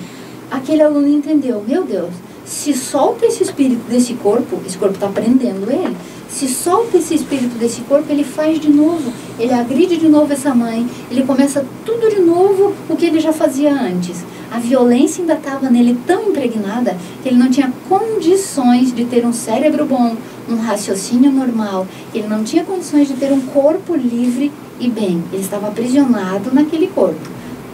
Aquele aluno entendeu: meu Deus, se solta esse espírito desse corpo, esse corpo está prendendo ele. Se solta esse espírito desse corpo, ele faz de novo, ele agride de novo essa mãe, ele começa tudo de novo o que ele já fazia antes. A violência ainda estava nele tão impregnada que ele não tinha condições de ter um cérebro bom, um raciocínio normal. Ele não tinha condições de ter um corpo livre e bem. Ele estava aprisionado naquele corpo.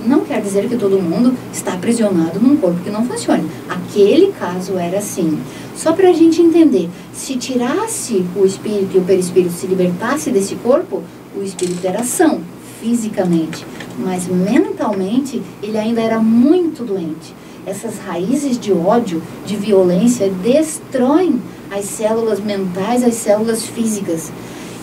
Não quer dizer que todo mundo está aprisionado num corpo que não funcione. Aquele caso era assim. Só para a gente entender, se tirasse o espírito e o perispírito se libertasse desse corpo, o espírito era são, fisicamente, mas mentalmente ele ainda era muito doente. Essas raízes de ódio, de violência, destroem as células mentais, as células físicas.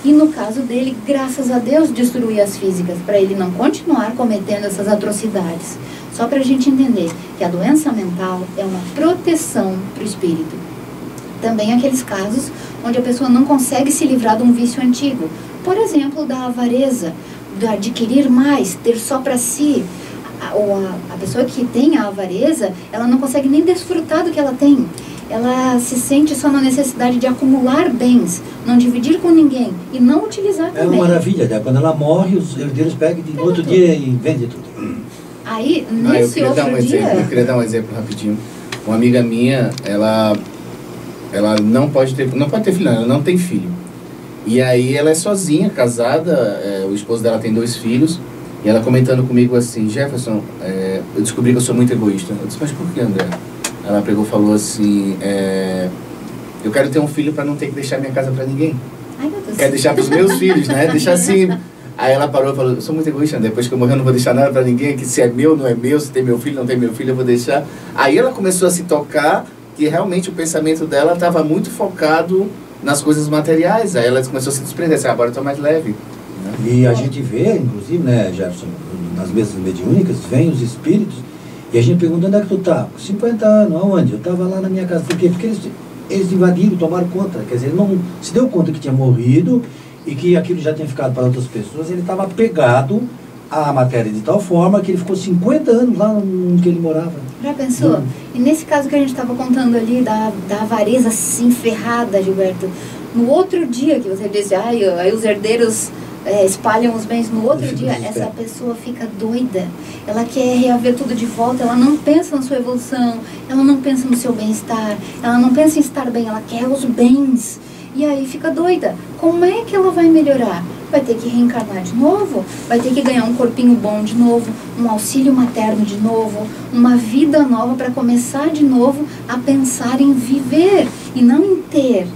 E no caso dele, graças a Deus, destruir as físicas, para ele não continuar cometendo essas atrocidades. Só para a gente entender que a doença mental é uma proteção para o espírito. Também aqueles casos onde a pessoa não consegue se livrar de um vício antigo. Por exemplo, da avareza, do adquirir mais, ter só para si. A, ou a, a pessoa que tem a avareza, ela não consegue nem desfrutar do que ela tem ela se sente só na necessidade de acumular bens, não dividir com ninguém e não utilizar também. É uma maravilha, né? quando ela morre, os herdeiros pegam de outro tudo. dia e vendem tudo. Aí, nesse ah, outro um dia... Exemplo, eu queria dar um exemplo rapidinho. Uma amiga minha, ela, ela não pode ter, não pode ter filho, ela não tem filho. E aí ela é sozinha, casada, é, o esposo dela tem dois filhos, e ela comentando comigo assim, Jefferson, é, eu descobri que eu sou muito egoísta. Eu disse, mas por que, André? Ela pegou e falou assim: é, Eu quero ter um filho para não ter que deixar minha casa para ninguém. Ai, meu Deus. Quero deixar para os meus filhos, né? Deixar assim. Aí ela parou e falou: Eu sou muito egoísta, depois que eu morrer eu não vou deixar nada para ninguém, que se é meu, não é meu, se tem meu filho, não tem meu filho, eu vou deixar. Aí ela começou a se tocar que realmente o pensamento dela estava muito focado nas coisas materiais. Aí ela começou a se desprender, assim, ah, agora eu estou mais leve. Né? E a gente vê, inclusive, né, Jefferson, nas mesas mediúnicas, vem os espíritos e a gente pergunta, onde é que tu tá? 50 anos, aonde? Eu estava lá na minha casa. Por quê? Porque eles, eles invadiram, tomaram conta. Quer dizer, ele não se deu conta que tinha morrido e que aquilo já tinha ficado para outras pessoas. Ele estava pegado à matéria de tal forma que ele ficou 50 anos lá onde ele morava. Já pensou? Hum. E nesse caso que a gente estava contando ali, da, da avareza assim ferrada, Gilberto, no outro dia que você disse, ai, aí os herdeiros é, espalham os bens no outro dia, essa pessoa fica doida. Ela quer reaver tudo de volta, ela não pensa na sua evolução, ela não pensa no seu bem-estar, ela não pensa em estar bem, ela quer os bens. E aí fica doida. Como é que ela vai melhorar? Vai ter que reencarnar de novo, vai ter que ganhar um corpinho bom de novo, um auxílio materno de novo, uma vida nova para começar de novo a pensar em viver e não em ter.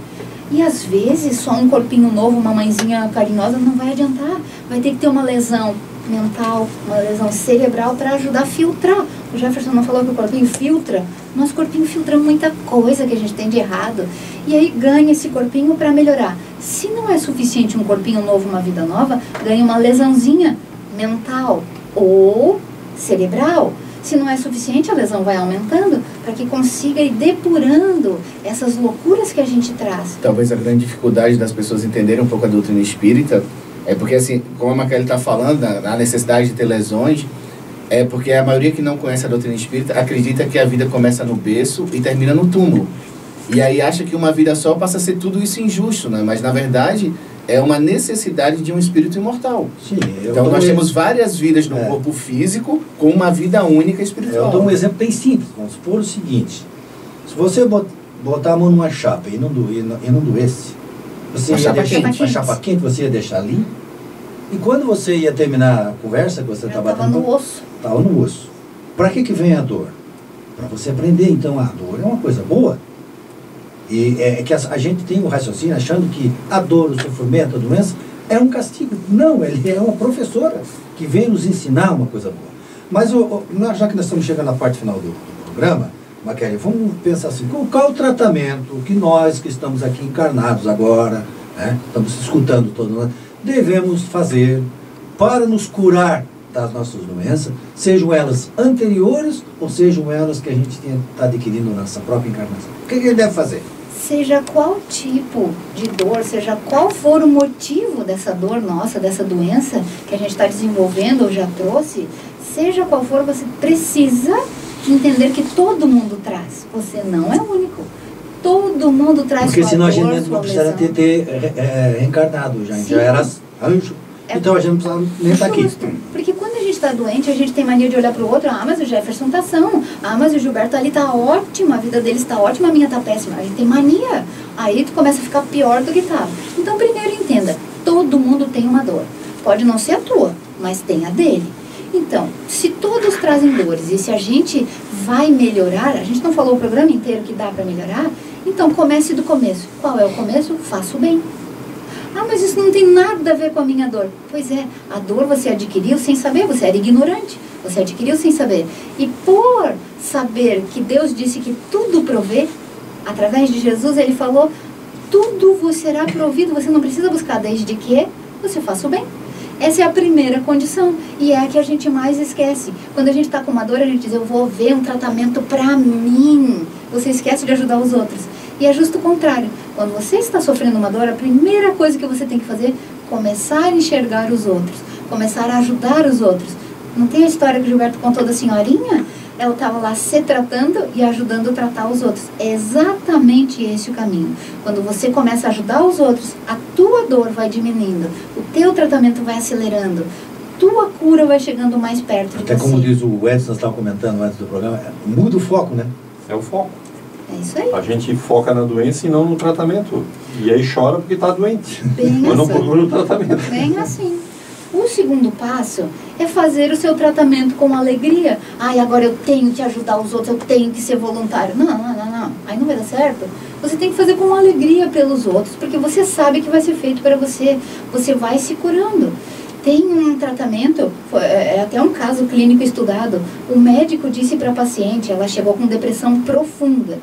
E às vezes só um corpinho novo, uma mãezinha carinhosa não vai adiantar. Vai ter que ter uma lesão mental, uma lesão cerebral para ajudar a filtrar. O Jefferson não falou que o corpinho filtra. Nosso corpinho filtra muita coisa que a gente tem de errado. E aí ganha esse corpinho para melhorar. Se não é suficiente um corpinho novo, uma vida nova, ganha uma lesãozinha mental ou cerebral. Se não é suficiente, a lesão vai aumentando para que consiga ir depurando essas loucuras que a gente traz. Talvez a grande dificuldade das pessoas entenderem um pouco a doutrina espírita é porque, assim, como a Maquele está falando, a necessidade de ter lesões, é porque a maioria que não conhece a doutrina espírita acredita que a vida começa no berço e termina no túmulo. E aí acha que uma vida só passa a ser tudo isso injusto, né? Mas, na verdade, é uma necessidade de um espírito imortal. Sim, então nós temos várias vidas no é. corpo físico com uma vida única espiritual. Eu dou um exemplo bem simples. Vamos supor o seguinte: se você botar a mão numa chapa e não, do, e não, e não doesse, você uma ia chapa deixar quente. uma chapa quente, você ia deixar ali. E quando você ia terminar a conversa que você estava tendo. Estava no osso. Estava no osso. Para que, que vem a dor? Para você aprender. Então a dor é uma coisa boa e é, é que a, a, gente tem o um raciocínio achando que a dor, o sofrimento, a doença é um castigo. Não, ele é uma professora que vem nos ensinar uma coisa boa. Mas o, o, já que nós estamos chegando na parte final do, do programa, Maquele, vamos pensar assim, qual, qual o tratamento que nós que estamos aqui encarnados agora, né, estamos escutando todo mundo, devemos fazer para nos curar das nossas doenças, sejam elas anteriores ou sejam elas que a gente está adquirindo na nossa própria encarnação. O que, que ele deve fazer? seja qual tipo de dor, seja qual for o motivo dessa dor nossa, dessa doença que a gente está desenvolvendo ou já trouxe, seja qual for, você precisa entender que todo mundo traz. Você não é único. Todo mundo traz Porque senão a gente não precisaria ter, ter é, é, reencarnado, já, já era anjo. É então a gente não precisa nem estar tá aqui. Porque quando a gente está doente, a gente tem mania de olhar para o outro, ah, mas o Jefferson está são, ah, mas o Gilberto ali está ótimo, a vida dele está ótima, a minha está péssima. A gente tem mania. Aí tu começa a ficar pior do que estava. Então primeiro entenda, todo mundo tem uma dor. Pode não ser a tua, mas tem a dele. Então, se todos trazem dores e se a gente vai melhorar, a gente não falou o programa inteiro que dá para melhorar, então comece do começo. Qual é o começo? Faça o bem. Ah, mas isso não tem nada a ver com a minha dor. Pois é, a dor você adquiriu sem saber, você era ignorante. Você adquiriu sem saber. E por saber que Deus disse que tudo provê, através de Jesus ele falou, tudo vos será provido, você não precisa buscar desde que você faça o bem. Essa é a primeira condição e é a que a gente mais esquece. Quando a gente está com uma dor, a gente diz: Eu vou ver um tratamento para mim. Você esquece de ajudar os outros. E é justo o contrário. Quando você está sofrendo uma dor, a primeira coisa que você tem que fazer é começar a enxergar os outros, começar a ajudar os outros. Não tem a história que o Gilberto contou da senhorinha? Ela estava lá se tratando e ajudando a tratar os outros. É exatamente esse o caminho. Quando você começa a ajudar os outros, a tua dor vai diminuindo, o teu tratamento vai acelerando, tua cura vai chegando mais perto Até de você. como diz o Edson, estava comentando antes do programa, é, muda o foco, né? É o foco. É isso aí. A gente foca na doença e não no tratamento. E aí chora porque está doente. Bem Mas assim. não procura o tratamento. Bem assim. O segundo passo é fazer o seu tratamento com alegria. Ai, agora eu tenho que ajudar os outros, eu tenho que ser voluntário. Não, não, não, não. Aí não vai dar certo. Você tem que fazer com alegria pelos outros, porque você sabe que vai ser feito para você. Você vai se curando. Tem um tratamento, é, é até um caso clínico estudado. O médico disse para a paciente, ela chegou com depressão profunda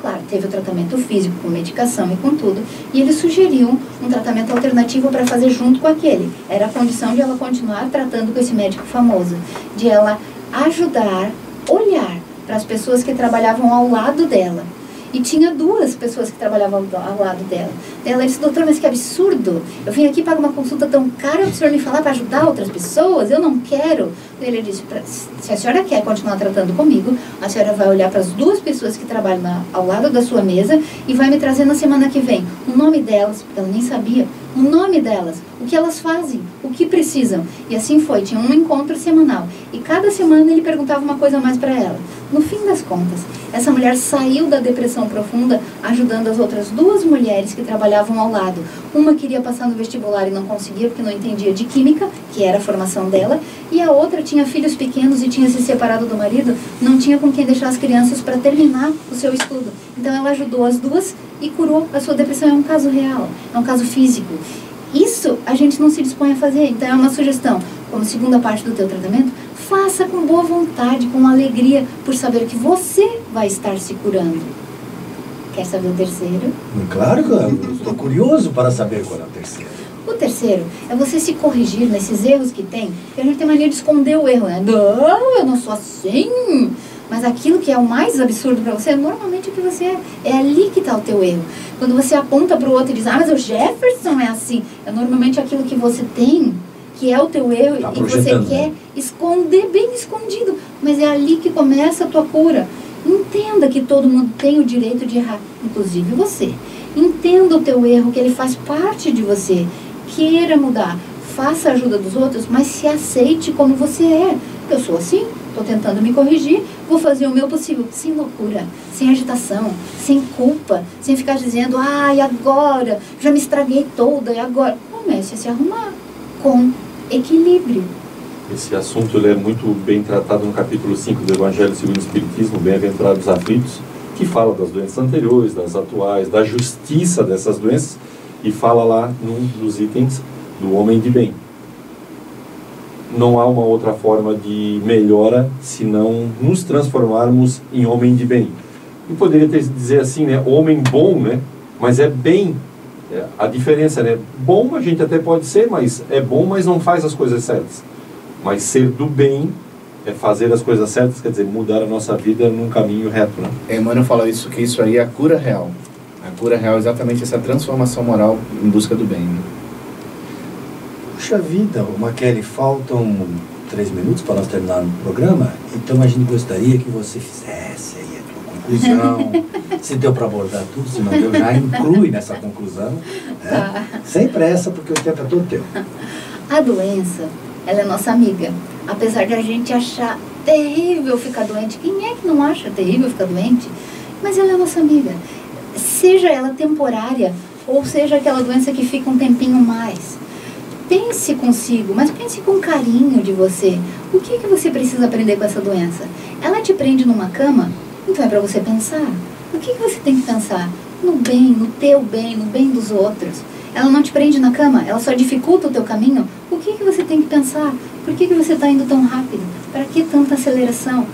Claro, teve o tratamento físico com medicação e com tudo, e eles sugeriam um tratamento alternativo para fazer junto com aquele. Era a condição de ela continuar tratando com esse médico famoso, de ela ajudar, olhar para as pessoas que trabalhavam ao lado dela e tinha duas pessoas que trabalhavam ao lado dela. Ela disse, doutor, mas que absurdo. Eu vim aqui pagar uma consulta tão cara para o senhor me falar para ajudar outras pessoas. Eu não quero. Ele disse, se a senhora quer continuar tratando comigo, a senhora vai olhar para as duas pessoas que trabalham na, ao lado da sua mesa e vai me trazer na semana que vem o nome delas, porque ela nem sabia, o nome delas, o que elas fazem, o que precisam. E assim foi, tinha um encontro semanal. E cada semana ele perguntava uma coisa mais para ela. No fim das contas, essa mulher saiu da depressão profunda ajudando as outras duas mulheres que trabalhavam ao lado. Uma queria passar no vestibular e não conseguia porque não entendia de química, que era a formação dela, e a outra tinha filhos pequenos e tinha se separado do marido, não tinha com quem deixar as crianças para terminar o seu estudo. Então ela ajudou as duas e curou a sua depressão. É um caso real, é um caso físico. Isso a gente não se dispõe a fazer. Então é uma sugestão, como segunda parte do teu tratamento, faça com boa vontade, com alegria, por saber que você vai estar se curando. Quer saber o terceiro? Claro que eu estou curioso para saber qual é o terceiro. O terceiro é você se corrigir nesses erros que tem, porque a gente tem mania de esconder o erro, né? Não, eu não sou assim. Mas aquilo que é o mais absurdo para você, normalmente o que você é. É ali que está o teu erro. Quando você aponta para o outro e diz, ah, mas o Jefferson é assim. É normalmente aquilo que você tem que é o teu eu tá e você né? quer esconder bem escondido. Mas é ali que começa a tua cura. Entenda que todo mundo tem o direito de errar, inclusive você. Entenda o teu erro, que ele faz parte de você. Queira mudar. Faça a ajuda dos outros, mas se aceite como você é. Eu sou assim, estou tentando me corrigir, vou fazer o meu possível, sem loucura, sem agitação, sem culpa, sem ficar dizendo, ai, agora, já me estraguei toda, e agora. Comece a se arrumar com equilíbrio. Esse assunto é muito bem tratado no capítulo 5 do Evangelho segundo o Espiritismo, Bem-aventurados aflitos, que fala das doenças anteriores, das atuais, da justiça dessas doenças, e fala lá num dos itens do homem de bem. Não há uma outra forma de melhora senão nos transformarmos em homem de bem. E poderia ter, dizer assim, né, homem bom, né, mas é bem é, a diferença, né? Bom a gente até pode ser, mas é bom, mas não faz as coisas certas. Mas ser do bem é fazer as coisas certas, quer dizer, mudar a nossa vida num caminho reto, né? Emmanuel fala isso, que isso aí é a cura real. A cura real é exatamente essa transformação moral em busca do bem. Né? Puxa vida, Maquele, faltam três minutos para nós terminarmos o programa, então a gente gostaria que você fizesse aí a tua conclusão, se deu para abordar tudo, se não deu, já inclui nessa conclusão. Né? Tá. Sem pressa, porque o tempo é todo teu. A doença, ela é nossa amiga. Apesar de a gente achar terrível ficar doente, quem é que não acha terrível ficar doente? Mas ela é nossa amiga. Seja ela temporária ou seja aquela doença que fica um tempinho mais. Pense consigo, mas pense com carinho de você. O que, que você precisa aprender com essa doença? Ela te prende numa cama? Então é para você pensar. O que, que você tem que pensar? No bem, no teu bem, no bem dos outros. Ela não te prende na cama, ela só dificulta o teu caminho. O que, que você tem que pensar? Por que, que você está indo tão rápido? Para que tanta aceleração?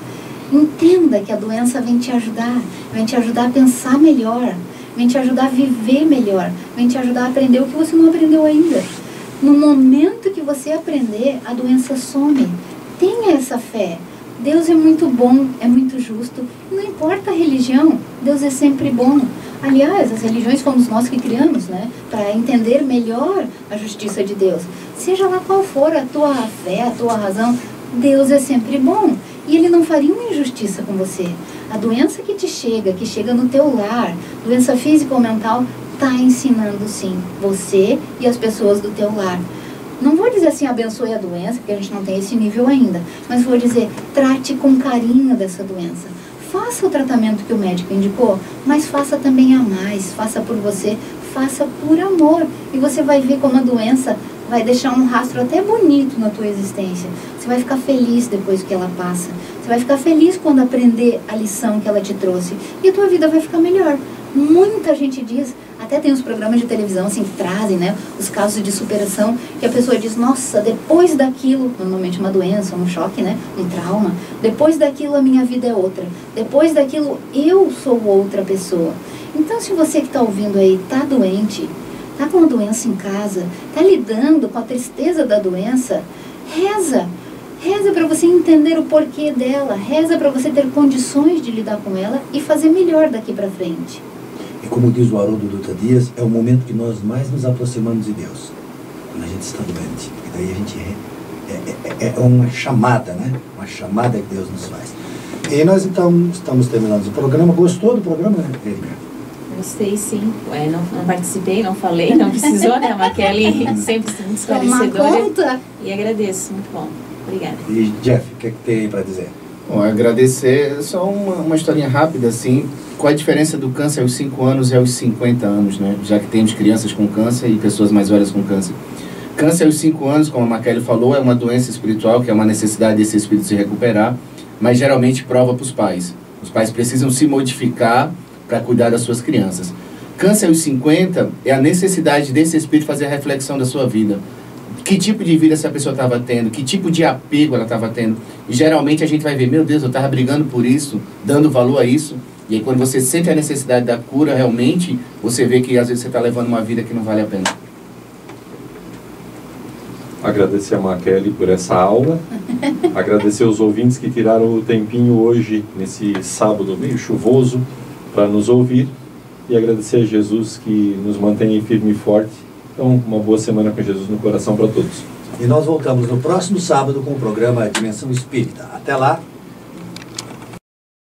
Entenda que a doença vem te ajudar, vem te ajudar a pensar melhor, vem te ajudar a viver melhor, vem te ajudar a aprender o que você não aprendeu ainda. No momento que você aprender, a doença some. Tenha essa fé. Deus é muito bom, é muito justo. Não importa a religião, Deus é sempre bom. Aliás, as religiões fomos nós que criamos, né? Para entender melhor a justiça de Deus. Seja lá qual for a tua fé, a tua razão, Deus é sempre bom. E Ele não faria uma injustiça com você. A doença que te chega, que chega no teu lar, doença física ou mental, está ensinando sim, você e as pessoas do teu lar. Não vou dizer assim, abençoe a doença, porque a gente não tem esse nível ainda, mas vou dizer, trate com carinho dessa doença. Faça o tratamento que o médico indicou, mas faça também a mais, faça por você, faça por amor. E você vai ver como a doença vai deixar um rastro até bonito na tua existência. Você vai ficar feliz depois que ela passa. Você vai ficar feliz quando aprender a lição que ela te trouxe. E a tua vida vai ficar melhor. Muita gente diz, até tem os programas de televisão assim que trazem, né, os casos de superação, que a pessoa diz, nossa, depois daquilo, normalmente uma doença, um choque, né, um trauma, depois daquilo a minha vida é outra. Depois daquilo eu sou outra pessoa. Então, se você que está ouvindo aí está doente, está com uma doença em casa, está lidando com a tristeza da doença, reza. Reza para você entender o porquê dela, reza para você ter condições de lidar com ela e fazer melhor daqui para frente. E como diz o Haroldo Dutra Dias, é o momento que nós mais nos aproximamos de Deus, quando a gente está doente. E daí a gente é, é, é, é uma chamada, né? Uma chamada que Deus nos faz. E nós então estamos terminando o programa. Gostou do programa, Erika? Gostei sim. É, não, não, participei, não falei, não precisou, né? A Maquele sempre muito esclarecedora. E agradeço, muito bom. Obrigada. E Jeff, o que, é que tem aí para dizer? Bom, agradecer, só uma, uma historinha rápida assim. Qual a diferença do câncer aos 5 anos e aos 50 anos, né? Já que temos crianças com câncer e pessoas mais velhas com câncer. Câncer aos 5 anos, como a Maquele falou, é uma doença espiritual, que é uma necessidade desse espírito se recuperar, mas geralmente prova para os pais. Os pais precisam se modificar para cuidar das suas crianças. Câncer aos 50 é a necessidade desse espírito fazer a reflexão da sua vida que tipo de vida essa pessoa estava tendo, que tipo de apego ela estava tendo. E geralmente a gente vai ver, meu Deus, eu estava brigando por isso, dando valor a isso. E aí quando você sente a necessidade da cura realmente, você vê que às vezes você está levando uma vida que não vale a pena. Agradecer a Maquele por essa aula. Agradecer os ouvintes que tiraram o tempinho hoje, nesse sábado meio chuvoso, para nos ouvir. E agradecer a Jesus que nos mantém firme e forte então, uma boa semana com Jesus no coração para todos. E nós voltamos no próximo sábado com o programa Dimensão Espírita. Até lá,